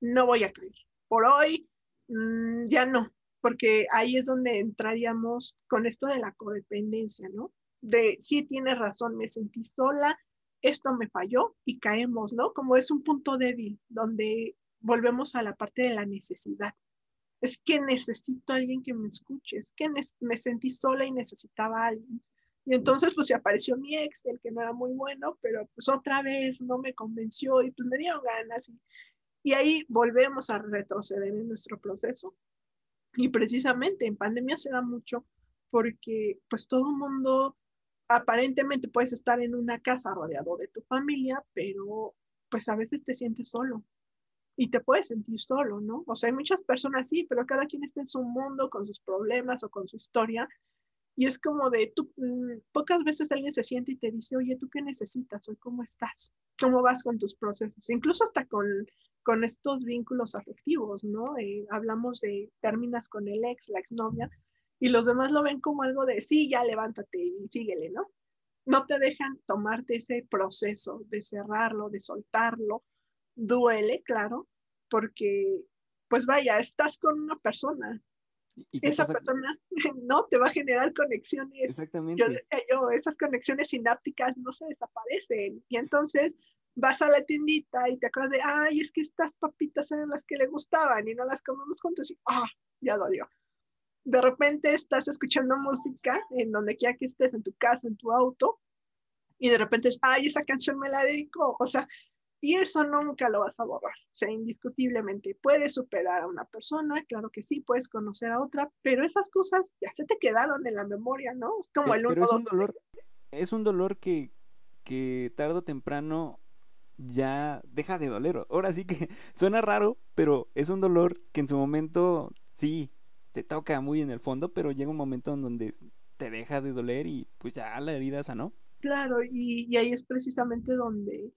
no voy a caer. Por hoy mmm, ya no, porque ahí es donde entraríamos con esto de la codependencia, ¿no? de sí tienes razón, me sentí sola, esto me falló y caemos, ¿no? Como es un punto débil donde volvemos a la parte de la necesidad. Es que necesito alguien que me escuche, es que me sentí sola y necesitaba alguien. Y entonces pues se apareció mi ex, el que no era muy bueno, pero pues otra vez no me convenció y pues me dieron ganas. Y, y ahí volvemos a retroceder en nuestro proceso. Y precisamente en pandemia se da mucho porque pues todo el mundo aparentemente puedes estar en una casa rodeado de tu familia, pero pues a veces te sientes solo y te puedes sentir solo, ¿no? O sea, hay muchas personas sí, pero cada quien está en su mundo con sus problemas o con su historia. Y es como de, tú, mm, pocas veces alguien se siente y te dice, oye, ¿tú qué necesitas? ¿O cómo estás? ¿Cómo vas con tus procesos? Incluso hasta con, con estos vínculos afectivos, ¿no? Eh, hablamos de, terminas con el ex, la exnovia, y los demás lo ven como algo de, sí, ya levántate y síguele, ¿no? No te dejan tomarte ese proceso de cerrarlo, de soltarlo. Duele, claro, porque, pues vaya, estás con una persona. ¿Y Esa persona no te va a generar conexiones. Exactamente. Yo yo, esas conexiones sinápticas no se desaparecen. Y entonces vas a la tiendita y te acuerdas de, ay, es que estas papitas eran las que le gustaban y no las comemos juntos. Y, ah, ya dolió de repente estás escuchando música en donde quiera que estés, en tu casa, en tu auto, y de repente, ay, esa canción me la dedico, o sea, y eso nunca lo vas a borrar, o sea, indiscutiblemente. Puedes superar a una persona, claro que sí, puedes conocer a otra, pero esas cosas ya se te quedaron en la memoria, ¿no? Es como el uno. es un dolor, es un dolor que, que tarde o temprano ya deja de doler. Ahora sí que suena raro, pero es un dolor que en su momento sí te toca muy en el fondo, pero llega un momento en donde te deja de doler y pues ya la herida sanó. Claro, y, ahí es precisamente donde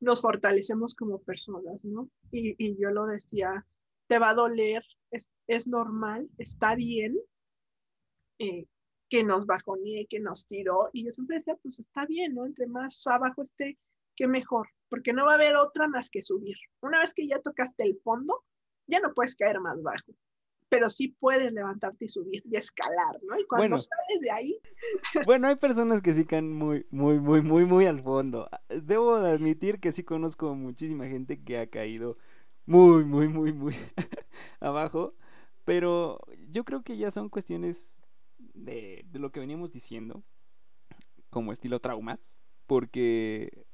nos fortalecemos como personas, ¿no? Y, yo lo decía, te va a doler, es, es normal, está bien eh, que nos bajonee, que nos tiró, y yo siempre decía, pues está bien, ¿no? Entre más abajo esté, que mejor, porque no va a haber otra más que subir. Una vez que ya tocaste el fondo, ya no puedes caer más bajo pero sí puedes levantarte y subir y escalar, ¿no? Y cuando sales de ahí... Bueno, hay personas que sí caen muy, muy, muy, muy, muy al fondo. Debo de admitir que sí conozco muchísima gente que ha caído muy, muy, muy, muy abajo, pero yo creo que ya son cuestiones de, de lo que veníamos diciendo, como estilo traumas, porque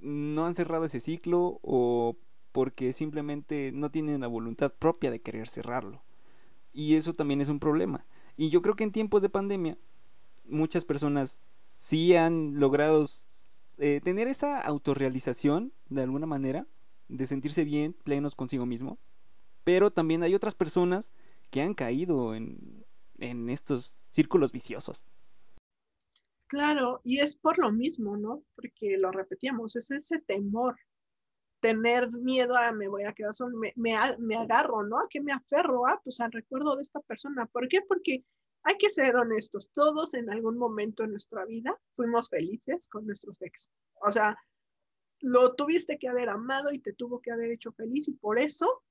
no han cerrado ese ciclo o porque simplemente no tienen la voluntad propia de querer cerrarlo. Y eso también es un problema. Y yo creo que en tiempos de pandemia muchas personas sí han logrado eh, tener esa autorrealización de alguna manera, de sentirse bien, plenos consigo mismo. Pero también hay otras personas que han caído en, en estos círculos viciosos. Claro, y es por lo mismo, ¿no? Porque lo repetíamos, es ese temor, tener miedo a me voy a quedar solo, me, me, me agarro, ¿no? ¿A qué me aferro? Ah, pues al recuerdo de esta persona. ¿Por qué? Porque hay que ser honestos, todos en algún momento en nuestra vida fuimos felices con nuestros ex. O sea, lo tuviste que haber amado y te tuvo que haber hecho feliz y por eso,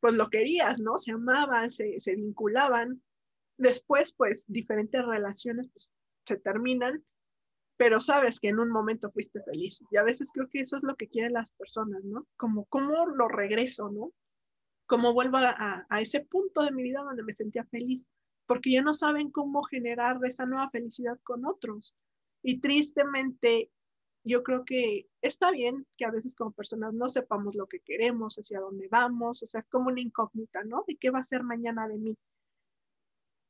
pues lo querías, ¿no? Se amaban, se, se vinculaban. Después, pues diferentes relaciones pues, se terminan, pero sabes que en un momento fuiste feliz. Y a veces creo que eso es lo que quieren las personas, ¿no? Como, ¿cómo lo regreso, ¿no? ¿Cómo vuelvo a, ese punto de mi vida donde me sentía feliz? porque ya no saben cómo generar esa nueva felicidad con otros. Y tristemente, yo creo que está bien que a veces como personas no sepamos lo que queremos, hacia dónde vamos, o sea, es como una incógnita, ¿no? De qué va a ser mañana de mí.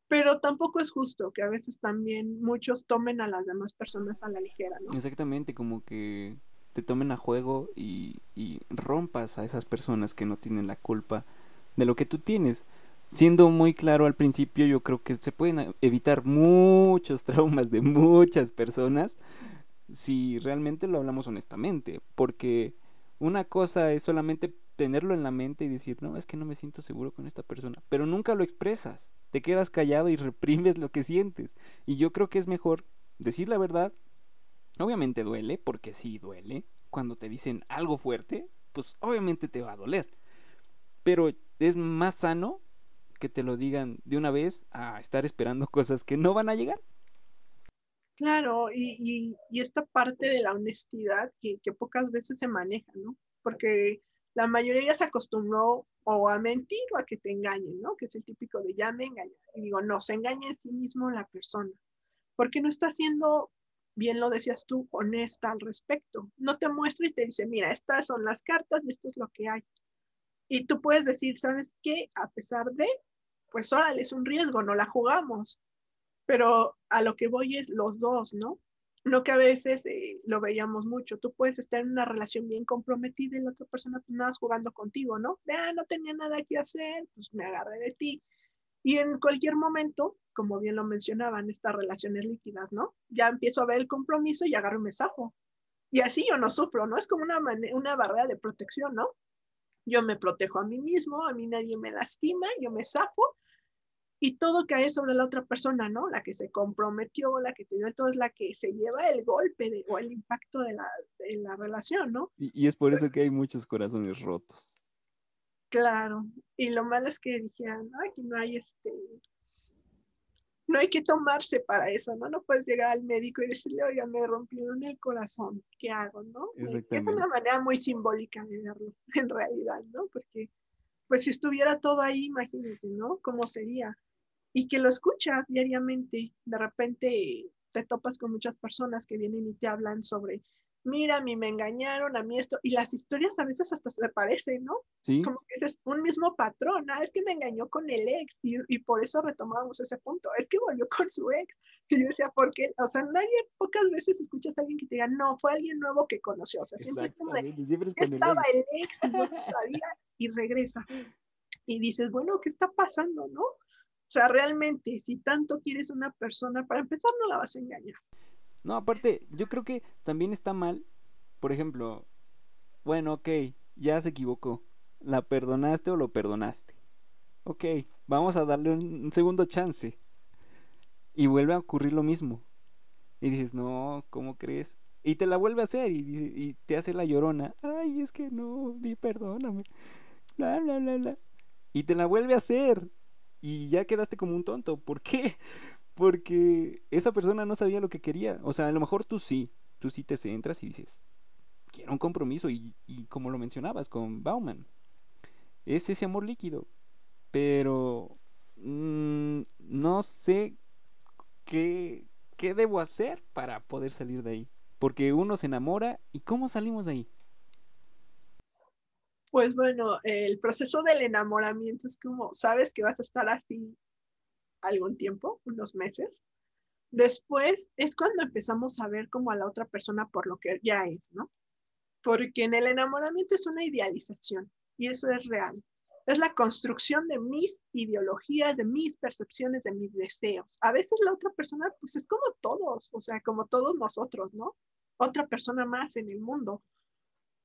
Pero tampoco es justo que a veces también muchos tomen a las demás personas a la ligera, ¿no? Exactamente, como que te tomen a juego y, rompas a esas personas que no tienen la culpa de lo que tú tienes siendo muy claro al principio, yo creo que se pueden evitar muchos traumas de muchas personas si realmente lo hablamos honestamente, porque una cosa es solamente tenerlo en la mente y decir, no, es que no me siento seguro con esta persona, pero nunca lo expresas, te quedas callado y reprimes lo que sientes. Y yo creo que es mejor decir la verdad. Obviamente duele, porque sí duele. Cuando te dicen algo fuerte, pues obviamente te va a doler. Pero es más sano que te lo digan de una vez a estar esperando cosas que no van a llegar. Claro, y, esta parte de la honestidad que, pocas veces se maneja, ¿no? Porque la mayoría se acostumbró o a mentir o a que te engañen, ¿no? Que es el típico de ya me engañan. Y digo, no, se engaña en sí mismo la persona, porque no está siendo, bien lo decías tú, honesta al respecto. No te muestra y te dice, mira, estas son las cartas y esto es lo que hay. Y tú puedes decir, ¿sabes qué? A pesar de, pues órale, es un riesgo, no la jugamos. Pero a lo que voy es los dos, ¿no? No que a veces eh, lo veíamos mucho. Tú puedes estar en una relación bien comprometida y la otra persona pues nada jugando contigo, ¿no? Vea, no tenía nada que hacer, pues me agarré de ti. Y en cualquier momento, como bien lo mencionaban, estas relaciones líquidas, ¿no? Ya empiezo a ver el compromiso y agarro un mensaje. Y así yo no sufro, ¿no? Es como una, una barrera de protección, ¿no? yo me protejo a mí mismo, a mí nadie me lastima, yo me zafo y todo cae sobre la otra persona, ¿no? La que se comprometió, la que tiene todo es la que se lleva el golpe o el impacto de la, de la relación, ¿no? Y, y, es por eso que hay muchos corazones rotos. Claro, y lo malo es que dijeron, aquí no hay este, no hay que tomarse para eso, ¿no? No puedes llegar al médico y decirle, oiga, me rompieron el corazón, ¿qué hago, no? Es una manera muy simbólica de verlo, en realidad, ¿no? Porque, pues si estuviera todo ahí, imagínate, ¿no? ¿Cómo sería? Y que lo escuchas diariamente, de repente te topas con muchas personas que vienen y te hablan sobre mira, a mí me engañaron, a mí esto, y las historias a veces hasta se parecen, ¿no? Sí. Como que es un mismo patrón, ah, es que me engañó con el ex, y, y por eso retomamos ese punto, es que volvió con su ex, y yo decía, ¿por qué? O sea, nadie, pocas veces escuchas a alguien que te diga, no, fue alguien nuevo que conoció, o sea, siempre, siempre es con estaba el ex, el ex y no sabía, y regresa, y dices, bueno, ¿qué está pasando, no? O sea, realmente, si tanto quieres una persona, para empezar no la vas a engañar. No, aparte, yo creo que también está mal, por ejemplo, bueno, ok, ya se equivocó. ¿La perdonaste o lo perdonaste? Ok, vamos a darle un, segundo chance. Y vuelve a ocurrir lo mismo. Y dices, no, ¿cómo crees? Y te la vuelve a hacer y, y te hace la llorona. Ay, es que no, di perdóname. Bla, bla, bla, bla. Y te la vuelve a hacer. Y ya quedaste como un tonto. ¿Por qué? Porque esa persona no sabía lo que quería. O sea, a lo mejor tú sí, tú sí te centras y dices, quiero un compromiso. Y, como lo mencionabas con Bauman, es ese amor líquido. Pero mm, no sé ¿qué, ¿qué debo hacer para poder salir de ahí? Porque uno se enamora y ¿cómo salimos de ahí? Pues bueno, el proceso del enamoramiento es como, sabes que vas a estar así algún tiempo, unos meses. Después es cuando empezamos a ver como a la otra persona por lo que ya es, ¿no? Porque en el enamoramiento es una idealización y eso es real. Es la construcción de mis ideologías, de mis percepciones, de mis deseos. A veces la otra persona, pues es como todos, o sea, como todos nosotros, ¿no? Otra persona más en el mundo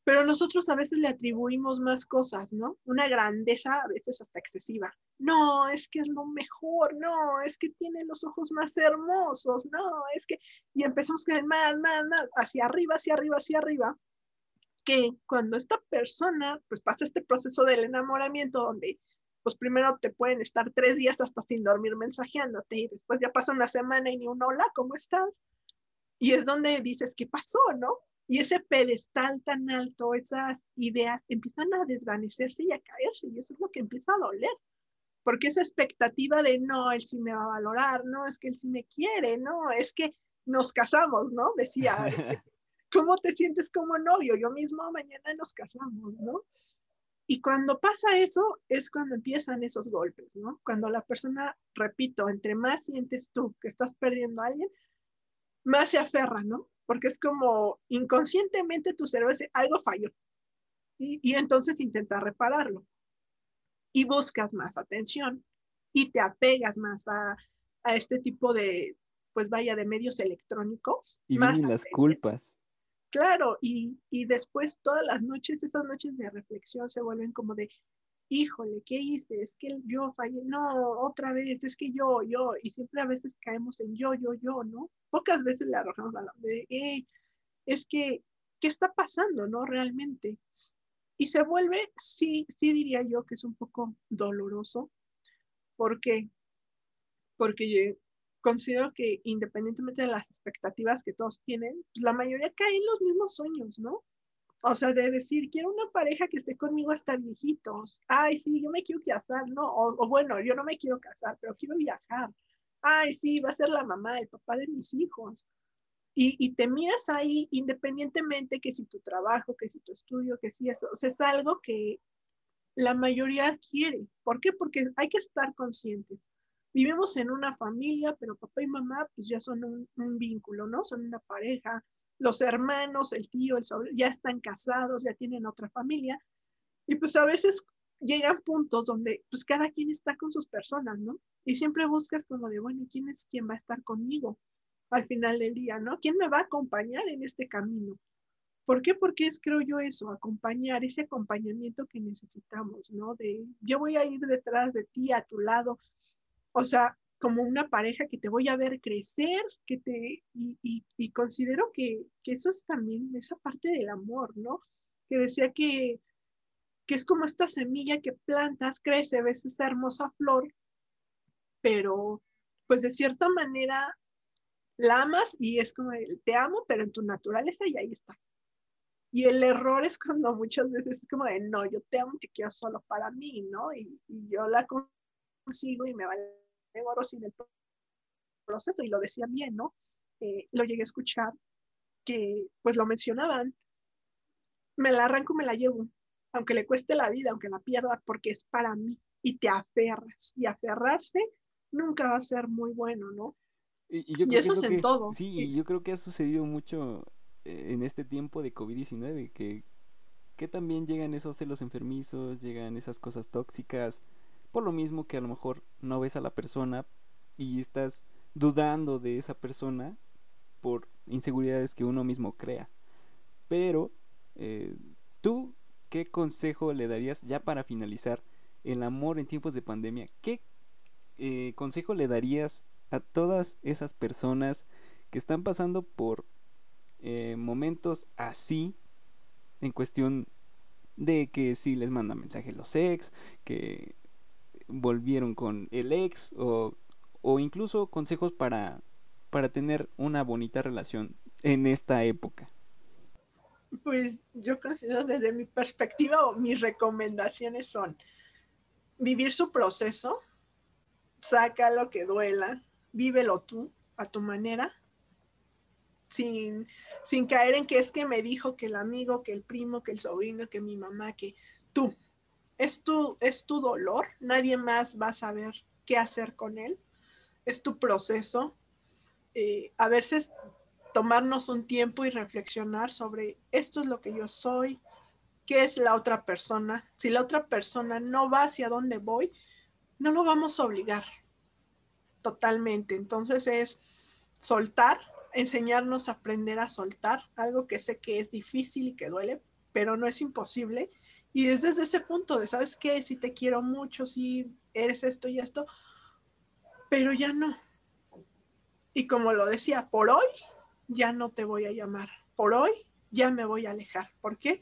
pero nosotros a veces le atribuimos más cosas, ¿no? Una grandeza a veces hasta excesiva. No, es que es lo mejor, no, es que tiene los ojos más hermosos, no, es que, y empezamos con el más, más, más, hacia arriba, hacia arriba, hacia arriba, que cuando esta persona, pues pasa este proceso del enamoramiento donde, pues primero te pueden estar tres días hasta sin dormir mensajeándote y después ya pasa una semana y ni un hola, ¿cómo estás? Y es donde dices, ¿qué pasó, no? Y ese pedestal tan alto, esas ideas empiezan a desvanecerse y a caerse, y eso es lo que empieza a doler. Porque esa expectativa de no, él sí me va a valorar, no, es que él sí me quiere, no, es que nos casamos, ¿no? Decía, ¿cómo te sientes como novio? Yo mismo mañana nos casamos, ¿no? Y cuando pasa eso, es cuando empiezan esos golpes, ¿no? Cuando la persona, repito, entre más sientes tú que estás perdiendo a alguien, más se aferra, ¿no? Porque es como inconscientemente tu cerebro dice, algo falló. Y, y entonces intenta repararlo. Y buscas más atención y te apegas más a, a este tipo de, pues vaya, de medios electrónicos. Y más las culpas. Claro, y, y después todas las noches, esas noches de reflexión se vuelven como de, híjole, ¿qué hice? Es que yo fallé, no, otra vez, es que yo, yo, y siempre a veces caemos en yo, yo, yo, ¿no? Pocas veces le arrojamos la de, hey, es que, ¿qué está pasando, no? Realmente. Y se vuelve, sí, sí diría yo que es un poco doloroso. ¿Por qué? Porque considero que independientemente de las expectativas que todos tienen, pues la mayoría caen en los mismos sueños, ¿no? O sea, de decir, quiero una pareja que esté conmigo hasta viejitos. Ay, sí, yo me quiero casar, ¿no? O, bueno, yo no me quiero casar, pero quiero viajar. Ay, sí, va a ser la mamá, el papá de mis hijos. Y, y, te miras ahí independientemente que si tu trabajo, que si tu estudio, que si eso, o sea, es algo que la mayoría quiere. ¿Por qué? Porque hay que estar conscientes. Vivimos en una familia, pero papá y mamá pues ya son un, un vínculo, ¿no? Son una pareja, los hermanos, el tío, el sobrino, ya están casados, ya tienen otra familia. Y pues a veces llegan puntos donde pues cada quien está con sus personas, ¿no? Y siempre buscas como de, bueno, ¿quién es quien va a estar conmigo al final del día, ¿no? ¿Quién me va a acompañar en este camino? ¿Por qué? Porque es, creo yo, eso, acompañar, ese acompañamiento que necesitamos, ¿no? De yo voy a ir detrás de ti, a tu lado. O sea, como una pareja que te voy a ver crecer, que te, y, y, considero que, que, eso es también esa parte del amor, ¿no? Que decía que, que es como esta semilla que plantas, crece, ves esa hermosa flor, pero pues de cierta manera la amas y es como, te amo, pero en tu naturaleza y ahí estás. Y el error es cuando muchas veces es como de, no, yo te amo, te quiero solo para mí, ¿no? Y, y yo la consigo y me vale oro sin el proceso, y lo decían bien, ¿no? Eh, lo llegué a escuchar, que pues lo mencionaban, me la arranco, me la llevo, aunque le cueste la vida, aunque la pierda, porque es para mí, y te aferras, y aferrarse nunca va a ser muy bueno, ¿no? Y, eso es en todo. Sí, y yo creo que ha sucedido mucho eh, en este tiempo de COVID-19, que, que también llegan esos celos enfermizos, llegan esas cosas tóxicas, por lo mismo que a lo mejor no ves a la persona y estás dudando de esa persona por inseguridades que uno mismo crea. Pero, eh, ¿tú qué consejo le darías ya para finalizar el amor en tiempos de pandemia? ¿Qué eh, consejo le darías a todas esas personas que están pasando por eh, momentos así en cuestión de que si les mandan mensajes los ex, que volvieron con el ex o, o incluso consejos para, para tener una bonita relación en esta época? Pues yo considero desde mi perspectiva o mis recomendaciones son vivir su proceso, saca lo que duela, vívelo tú, a tu manera, sin, sin caer en que es que me dijo que el amigo, que el primo, que el sobrino, que mi mamá, que tú. Es tu, es tu dolor, nadie más va a saber qué hacer con él. Es tu proceso. Eh, a veces tomarnos un tiempo y reflexionar sobre esto es lo que yo soy, qué es la otra persona. Si la otra persona no va hacia donde voy, no lo vamos a obligar totalmente. Entonces es soltar, enseñarnos a aprender a soltar, algo que sé que es difícil y que duele, pero no es imposible. Y es desde ese punto de, ¿sabes qué? Si te quiero mucho, si eres esto y esto, pero ya no. Y como lo decía, por hoy ya no te voy a llamar. Por hoy ya me voy a alejar. ¿Por qué?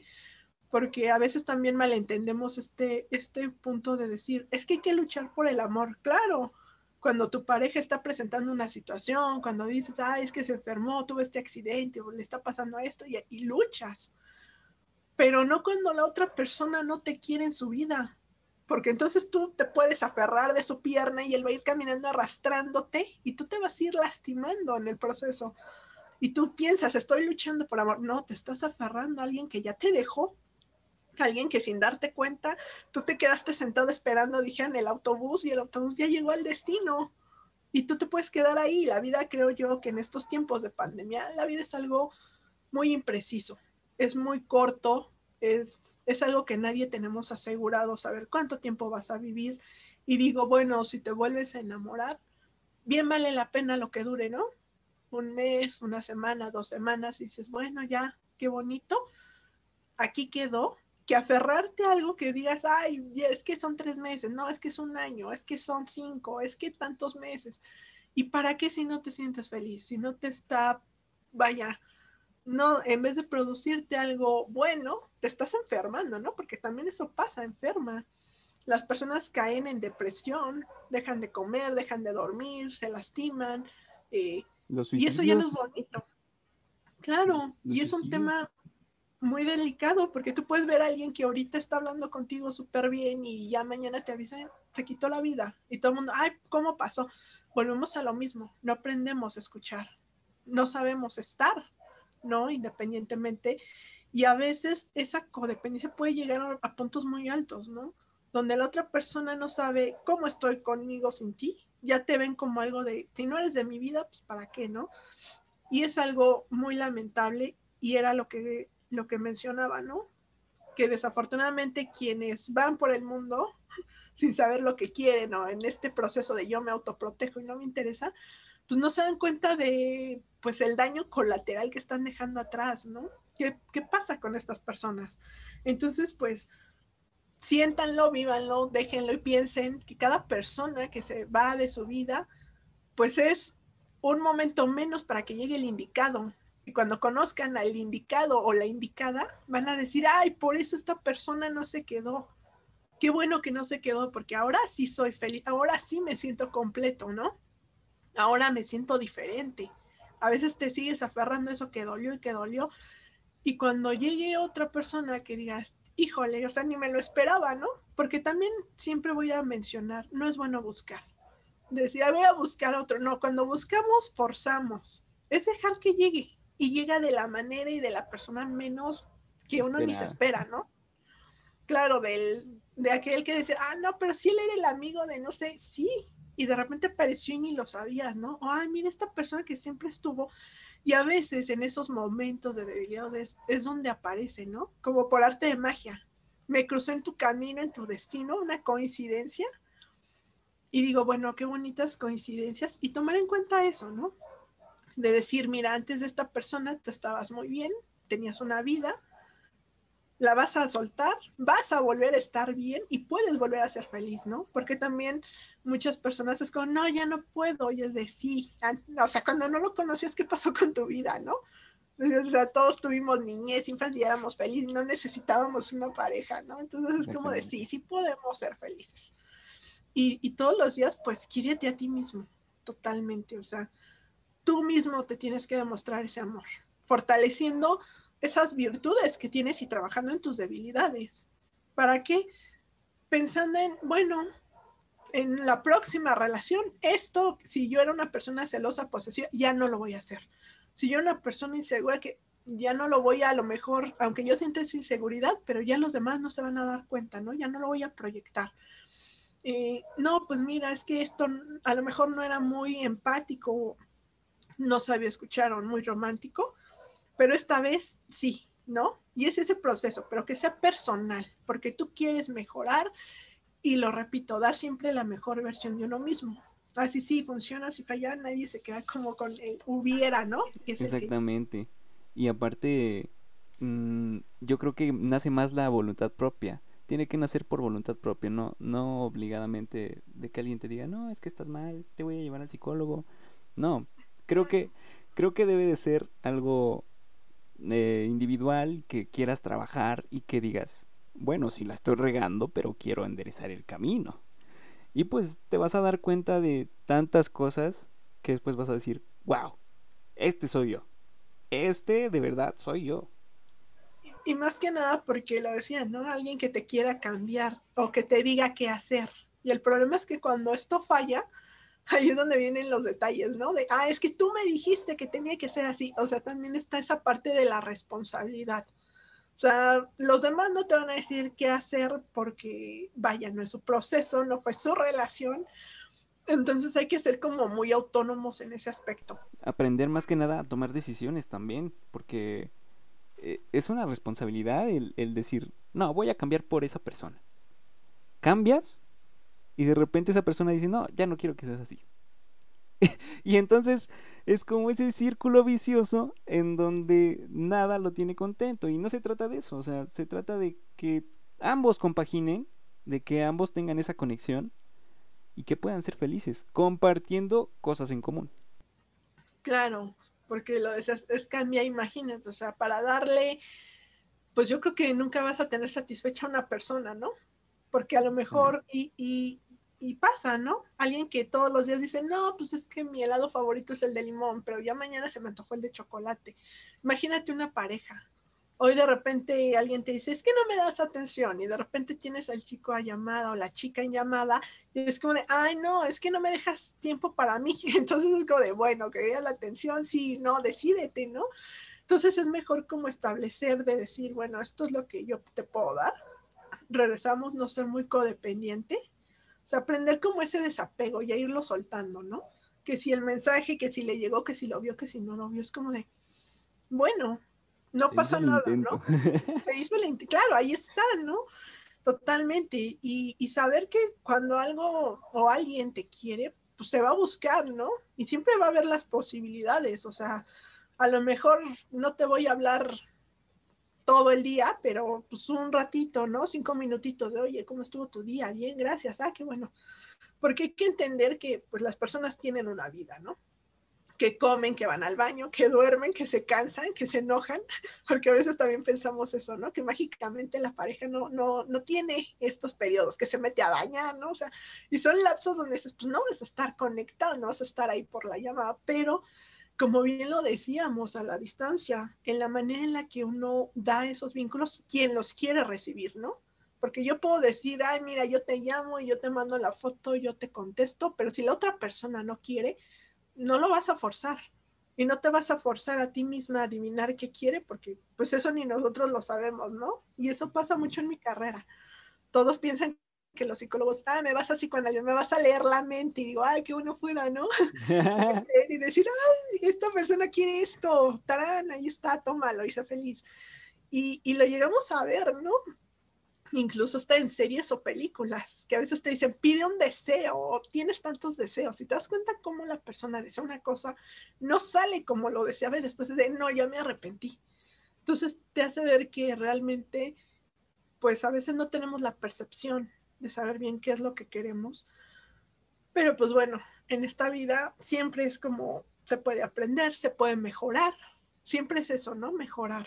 Porque a veces también malentendemos este, este punto de decir, es que hay que luchar por el amor. Claro, cuando tu pareja está presentando una situación, cuando dices, ah, es que se enfermó, tuvo este accidente o le está pasando esto y, y luchas. Pero no cuando la otra persona no te quiere en su vida porque entonces tú te puedes aferrar de su pierna y él va a ir caminando arrastrándote y tú te vas a ir lastimando en el proceso y tú piensas, estoy luchando por amor. No, te estás aferrando a alguien que ya te dejó, alguien que sin darte cuenta, tú te quedaste sentado esperando, dije, en el autobús y el autobús ya llegó al destino. Y tú te puedes quedar ahí. La vida, creo yo, que en estos tiempos de pandemia, la vida es algo muy impreciso, es muy corto, es, es algo que nadie tenemos asegurado, saber cuánto tiempo vas a vivir. Y digo, bueno, si te vuelves a enamorar, bien vale la pena lo que dure, ¿no? un mes, una semana, dos semanas y dices, bueno, ya, qué bonito, aquí quedó, que aferrarte a algo que digas, ay, es que son tres meses, no, es que es un año, es que son cinco, es que tantos meses. ¿Y para qué si no te sientes feliz? Si no te está, vaya, no, en vez de producirte algo bueno, te estás enfermando, ¿no? Porque también eso pasa, enferma. Las personas caen en depresión, dejan de comer, dejan de dormir, se lastiman, eh, y eso ya no es bonito. Claro, y es un tema muy delicado porque tú puedes ver a alguien que ahorita está hablando contigo súper bien y ya mañana te avisan, se quitó la vida y todo el mundo, ay, ¿cómo pasó? Volvemos a lo mismo, no aprendemos a escuchar, no sabemos estar, ¿no? Independientemente. Y a veces esa codependencia puede llegar a puntos muy altos, ¿no? Donde la otra persona no sabe cómo estoy conmigo sin ti ya te ven como algo de, si no eres de mi vida, pues para qué, ¿no? Y es algo muy lamentable y era lo que, lo que mencionaba, ¿no? Que desafortunadamente quienes van por el mundo sin saber lo que quieren o en este proceso de yo me autoprotejo y no me interesa, pues no se dan cuenta de pues el daño colateral que están dejando atrás, ¿no? ¿Qué, qué pasa con estas personas? Entonces, pues siéntanlo, vívanlo, déjenlo y piensen que cada persona que se va de su vida, pues es un momento menos para que llegue el indicado. Y cuando conozcan al indicado o la indicada, van a decir, ay, por eso esta persona no se quedó. Qué bueno que no se quedó, porque ahora sí soy feliz, ahora sí me siento completo, ¿no? Ahora me siento diferente. A veces te sigues aferrando a eso que dolió y que dolió. Y cuando llegue otra persona que digas, híjole, o sea, ni me lo esperaba, ¿no? Porque también siempre voy a mencionar, no es bueno buscar. Decía, voy a buscar otro. No, cuando buscamos, forzamos. Es dejar que llegue y llega de la manera y de la persona menos que uno ni se espera, ¿no? Claro, del, de aquel que dice, ah, no, pero si él era el amigo de no sé, sí, y de repente apareció y ni lo sabías, ¿no? Ay, mira, esta persona que siempre estuvo. Y a veces en esos momentos de debilidad es, donde aparece, ¿no? Como por arte de magia. Me crucé en tu camino, en tu destino, una coincidencia. Y digo, bueno, qué bonitas coincidencias. Y tomar en cuenta eso, ¿no? De decir, mira, antes de esta persona tú estabas muy bien, tenías una vida, la vas a soltar, vas a volver a estar bien y puedes volver a ser feliz, ¿no? Porque también muchas personas es como, no, ya no puedo, y es de sí. O sea, cuando no lo conocías, ¿qué pasó con tu vida, no? O sea, todos tuvimos niñez, infancia y éramos felices, no necesitábamos una pareja, ¿no? Entonces es como de sí, sí podemos ser felices. Y, y todos los días, pues, quiérete a ti mismo, totalmente. O sea, tú mismo te tienes que demostrar ese amor, fortaleciendo esas virtudes que tienes y trabajando en tus debilidades. ¿Para qué? Pensando en, bueno, en la próxima relación, esto, si yo era una persona celosa, posesiva, ya no lo voy a hacer. Si yo era una persona insegura, que ya no lo voy a, a lo mejor, aunque yo sienta esa inseguridad, pero ya los demás no se van a dar cuenta, ¿no? Ya no lo voy a proyectar. No, pues mira, es que esto a lo mejor no era muy empático, no sabía escuchar o muy romántico, pero esta vez sí, ¿no? Y es ese proceso, pero que sea personal, porque tú quieres mejorar y lo repito, dar siempre la mejor versión de uno mismo. Así sí, funciona, si falla, nadie se queda como con el hubiera, ¿no? Exactamente. Y aparte, mm, yo creo que nace más la voluntad propia. Tiene que nacer por voluntad propia, no, no obligadamente de que alguien te diga, no, es que estás mal, te voy a llevar al psicólogo. No, creo que, creo que debe de ser algo eh, individual que quieras trabajar y que digas, bueno, si la estoy regando, pero quiero enderezar el camino. Y pues te vas a dar cuenta de tantas cosas que después vas a decir, wow, este soy yo. Este de verdad soy yo. Y más que nada porque lo decía, ¿no? Alguien que te quiera cambiar o que te diga qué hacer. Y el problema es que cuando esto falla, ahí es donde vienen los detalles, ¿no? De, ah, es que tú me dijiste que tenía que ser así. O sea, también está esa parte de la responsabilidad. O sea, los demás no te van a decir qué hacer porque, vaya, no es su proceso, no fue su relación. Entonces hay que ser como muy autónomos en ese aspecto. Aprender más que nada a tomar decisiones también, porque eh, es una responsabilidad el, el decir, no, voy a cambiar por esa persona. Cambias y de repente esa persona dice, no, ya no quiero que seas así. y entonces es como ese círculo vicioso en donde nada lo tiene contento. Y no se trata de eso, o sea, se trata de que ambos compaginen, de que ambos tengan esa conexión y que puedan ser felices, compartiendo cosas en común. Claro, porque lo es, es cambiar, imagínate, o sea, para darle, pues yo creo que nunca vas a tener satisfecha a una persona, ¿no? Porque a lo mejor, y, y pasa, ¿no? Alguien que todos los días dice, no, pues es que mi helado favorito es el de limón, pero ya mañana se me antojó el de chocolate. Imagínate una pareja. Hoy de repente alguien te dice, es que no me das atención y de repente tienes al chico a llamada o la chica en llamada y es como de, ay, no, es que no me dejas tiempo para mí. Entonces es como de, bueno, quería la atención, sí, no, decídete, ¿no? Entonces es mejor como establecer de decir, bueno, esto es lo que yo te puedo dar. Regresamos, no ser muy codependiente sea, aprender como ese desapego y a irlo soltando, ¿no? Que si el mensaje, que si le llegó, que si lo vio, que si no lo vio, es como de, bueno, no pasa nada, ¿no? Se hizo el claro, ahí está, ¿no? Totalmente. Y, y, saber que cuando algo o alguien te quiere, pues se va a buscar, ¿no? Y siempre va a haber las posibilidades, o sea, a lo mejor no te voy a hablar todo el día, pero pues un ratito, ¿no? Cinco minutitos de, oye, ¿cómo estuvo tu día? Bien, gracias. Ah, qué bueno. Porque hay que entender que pues las personas tienen una vida, ¿no? Que comen, que van al baño, que duermen, que se cansan, que se enojan, porque a veces también pensamos eso, ¿no? Que mágicamente la pareja no, no, no tiene estos periodos, que se mete a bañar, ¿no? O sea, y son lapsos donde dices, pues no vas a estar conectado, no vas a estar ahí por la llamada, pero como bien lo decíamos, a la distancia, en la manera en la que uno da esos vínculos, quien los quiere recibir, ¿no? Porque yo puedo decir, ay, mira, yo te llamo y yo te mando la foto, yo te contesto, pero si la otra persona no quiere, no lo vas a forzar. Y no te vas a forzar a ti misma a adivinar qué quiere, porque pues eso ni nosotros lo sabemos, ¿no? Y eso pasa mucho en mi carrera. Todos piensan que los psicólogos, ah, me vas a psicoanalizar, me vas a leer la mente y digo, ay, qué bueno fuera, ¿no? y decir, ay, esta persona quiere esto, tarán, ahí está, tómalo y sea feliz. Y, y lo llegamos a ver, ¿no? Incluso está en series o películas, que a veces te dicen, pide un deseo, tienes tantos deseos, y te das cuenta cómo la persona desea una cosa, no sale como lo deseaba y después de, no, ya me arrepentí. Entonces te hace ver que realmente, pues a veces no tenemos la percepción de saber bien qué es lo que queremos. Pero pues bueno, en esta vida siempre es como se puede aprender, se puede mejorar. Siempre es eso, ¿no? Mejorar.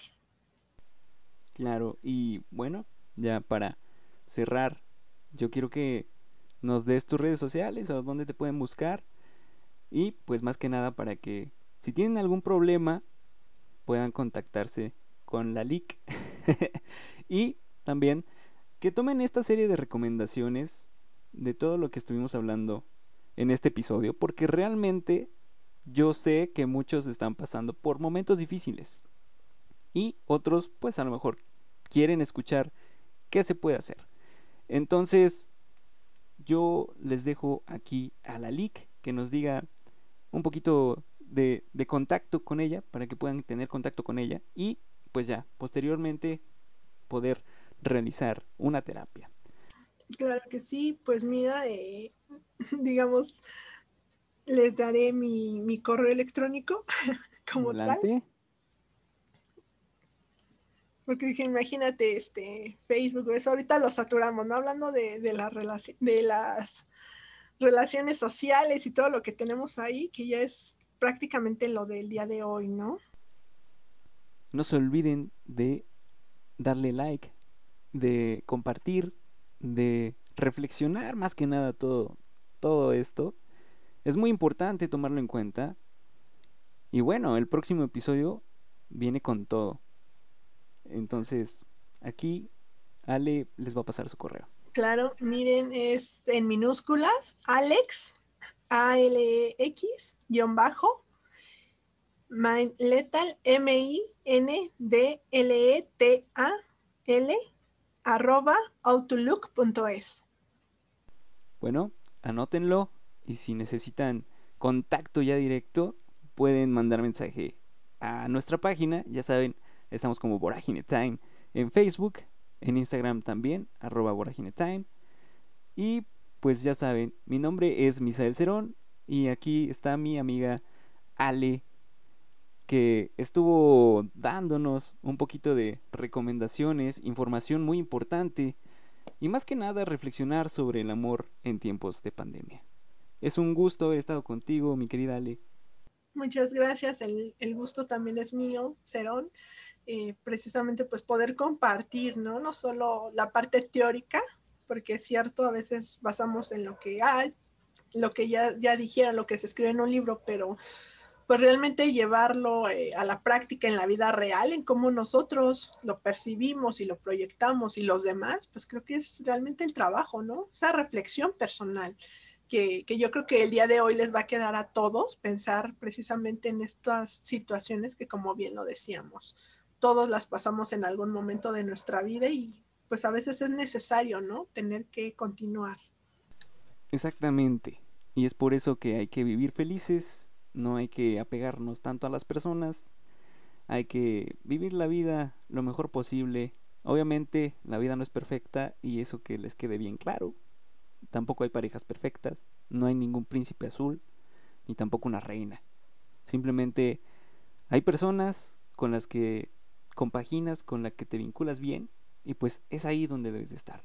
Claro, y bueno, ya para cerrar, yo quiero que nos des tus redes sociales o dónde te pueden buscar. Y pues más que nada para que si tienen algún problema puedan contactarse con la LIC. y también que tomen esta serie de recomendaciones de todo lo que estuvimos hablando en este episodio, porque realmente yo sé que muchos están pasando por momentos difíciles y otros pues a lo mejor quieren escuchar qué se puede hacer. Entonces yo les dejo aquí a la LIC que nos diga un poquito de, de, contacto con ella para que puedan tener contacto con ella y pues ya posteriormente poder realizar una terapia. Claro que sí, pues mira, eh, digamos, les daré mi, mi correo electrónico como tal. Porque dije, imagínate, este, Facebook, eso ahorita lo saturamos, ¿no? Hablando de, de, la de las relaciones sociales y todo lo que tenemos ahí, que ya es prácticamente lo del día de hoy, ¿no? No se olviden de darle like, de compartir, de reflexionar más que nada todo, todo esto. Es muy importante tomarlo en cuenta. Y bueno, el próximo episodio viene con todo. Entonces, aquí Ale les va a pasar su correo. Claro, miren, es en minúsculas, Alex, A-L-E-X, guion bajo, Letal, M-I-N-D-L-E-T-A-L, arroba outlook.es. Bueno, anótenlo y si necesitan contacto ya directo, pueden mandar mensaje a nuestra página, ya saben, Estamos como Voragine Time en Facebook, en Instagram también, arroba Voragine Time. Y pues ya saben, mi nombre es Misael Cerón y aquí está mi amiga Ale que estuvo dándonos un poquito de recomendaciones, información muy importante y más que nada reflexionar sobre el amor en tiempos de pandemia. Es un gusto haber estado contigo, mi querida Ale. Muchas gracias, el, gusto también es mío, Cerón. Eh, precisamente pues poder compartir, ¿no? No solo la parte teórica, porque es cierto, a veces basamos en lo que hay, lo que ya, ya dijera, lo que se escribe en un libro, pero pues realmente llevarlo eh, a la práctica en la vida real, en cómo nosotros lo percibimos y lo proyectamos y los demás, pues creo que es realmente el trabajo, ¿no? Esa reflexión personal. Que, que, yo creo que el día de hoy les va a quedar a todos pensar precisamente en estas situaciones que como bien lo decíamos, todos las pasamos en algún momento de nuestra vida y pues a veces es necesario, ¿no? Tener que continuar. Exactamente. Y es por eso que hay que vivir felices, no hay que apegarnos tanto a las personas, hay que vivir la vida lo mejor posible. Obviamente la vida no es perfecta y eso que les quede bien claro. Tampoco hay parejas perfectas, no hay ningún príncipe azul, ni tampoco una reina. Simplemente hay personas con las que compaginas, con la que te vinculas bien y pues es ahí donde debes de estar.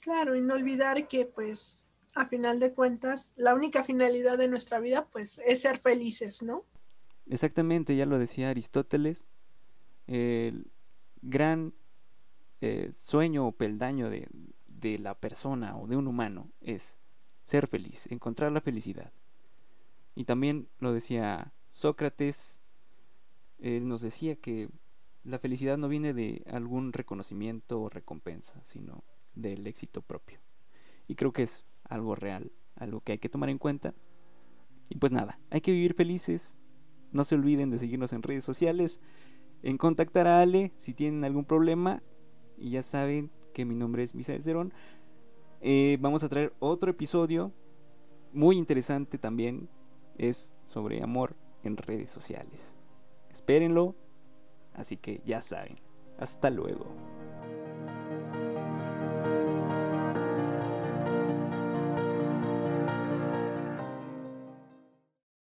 Claro, y no olvidar que pues a final de cuentas la única finalidad de nuestra vida pues es ser felices, ¿no? Exactamente, ya lo decía Aristóteles, el gran eh, sueño o peldaño de, de la persona o de un humano es ser feliz, encontrar la felicidad. Y también lo decía Sócrates, él nos decía que la felicidad no viene de algún reconocimiento o recompensa, sino del éxito propio. Y creo que es algo real, algo que hay que tomar en cuenta. Y pues nada, hay que vivir felices. No se olviden de seguirnos en redes sociales, en contactar a Ale si tienen algún problema. Y ya saben que mi nombre es Misael Cerón. Eh, vamos a traer otro episodio muy interesante también. Es sobre amor en redes sociales. Espérenlo, Así que ya saben. Hasta luego.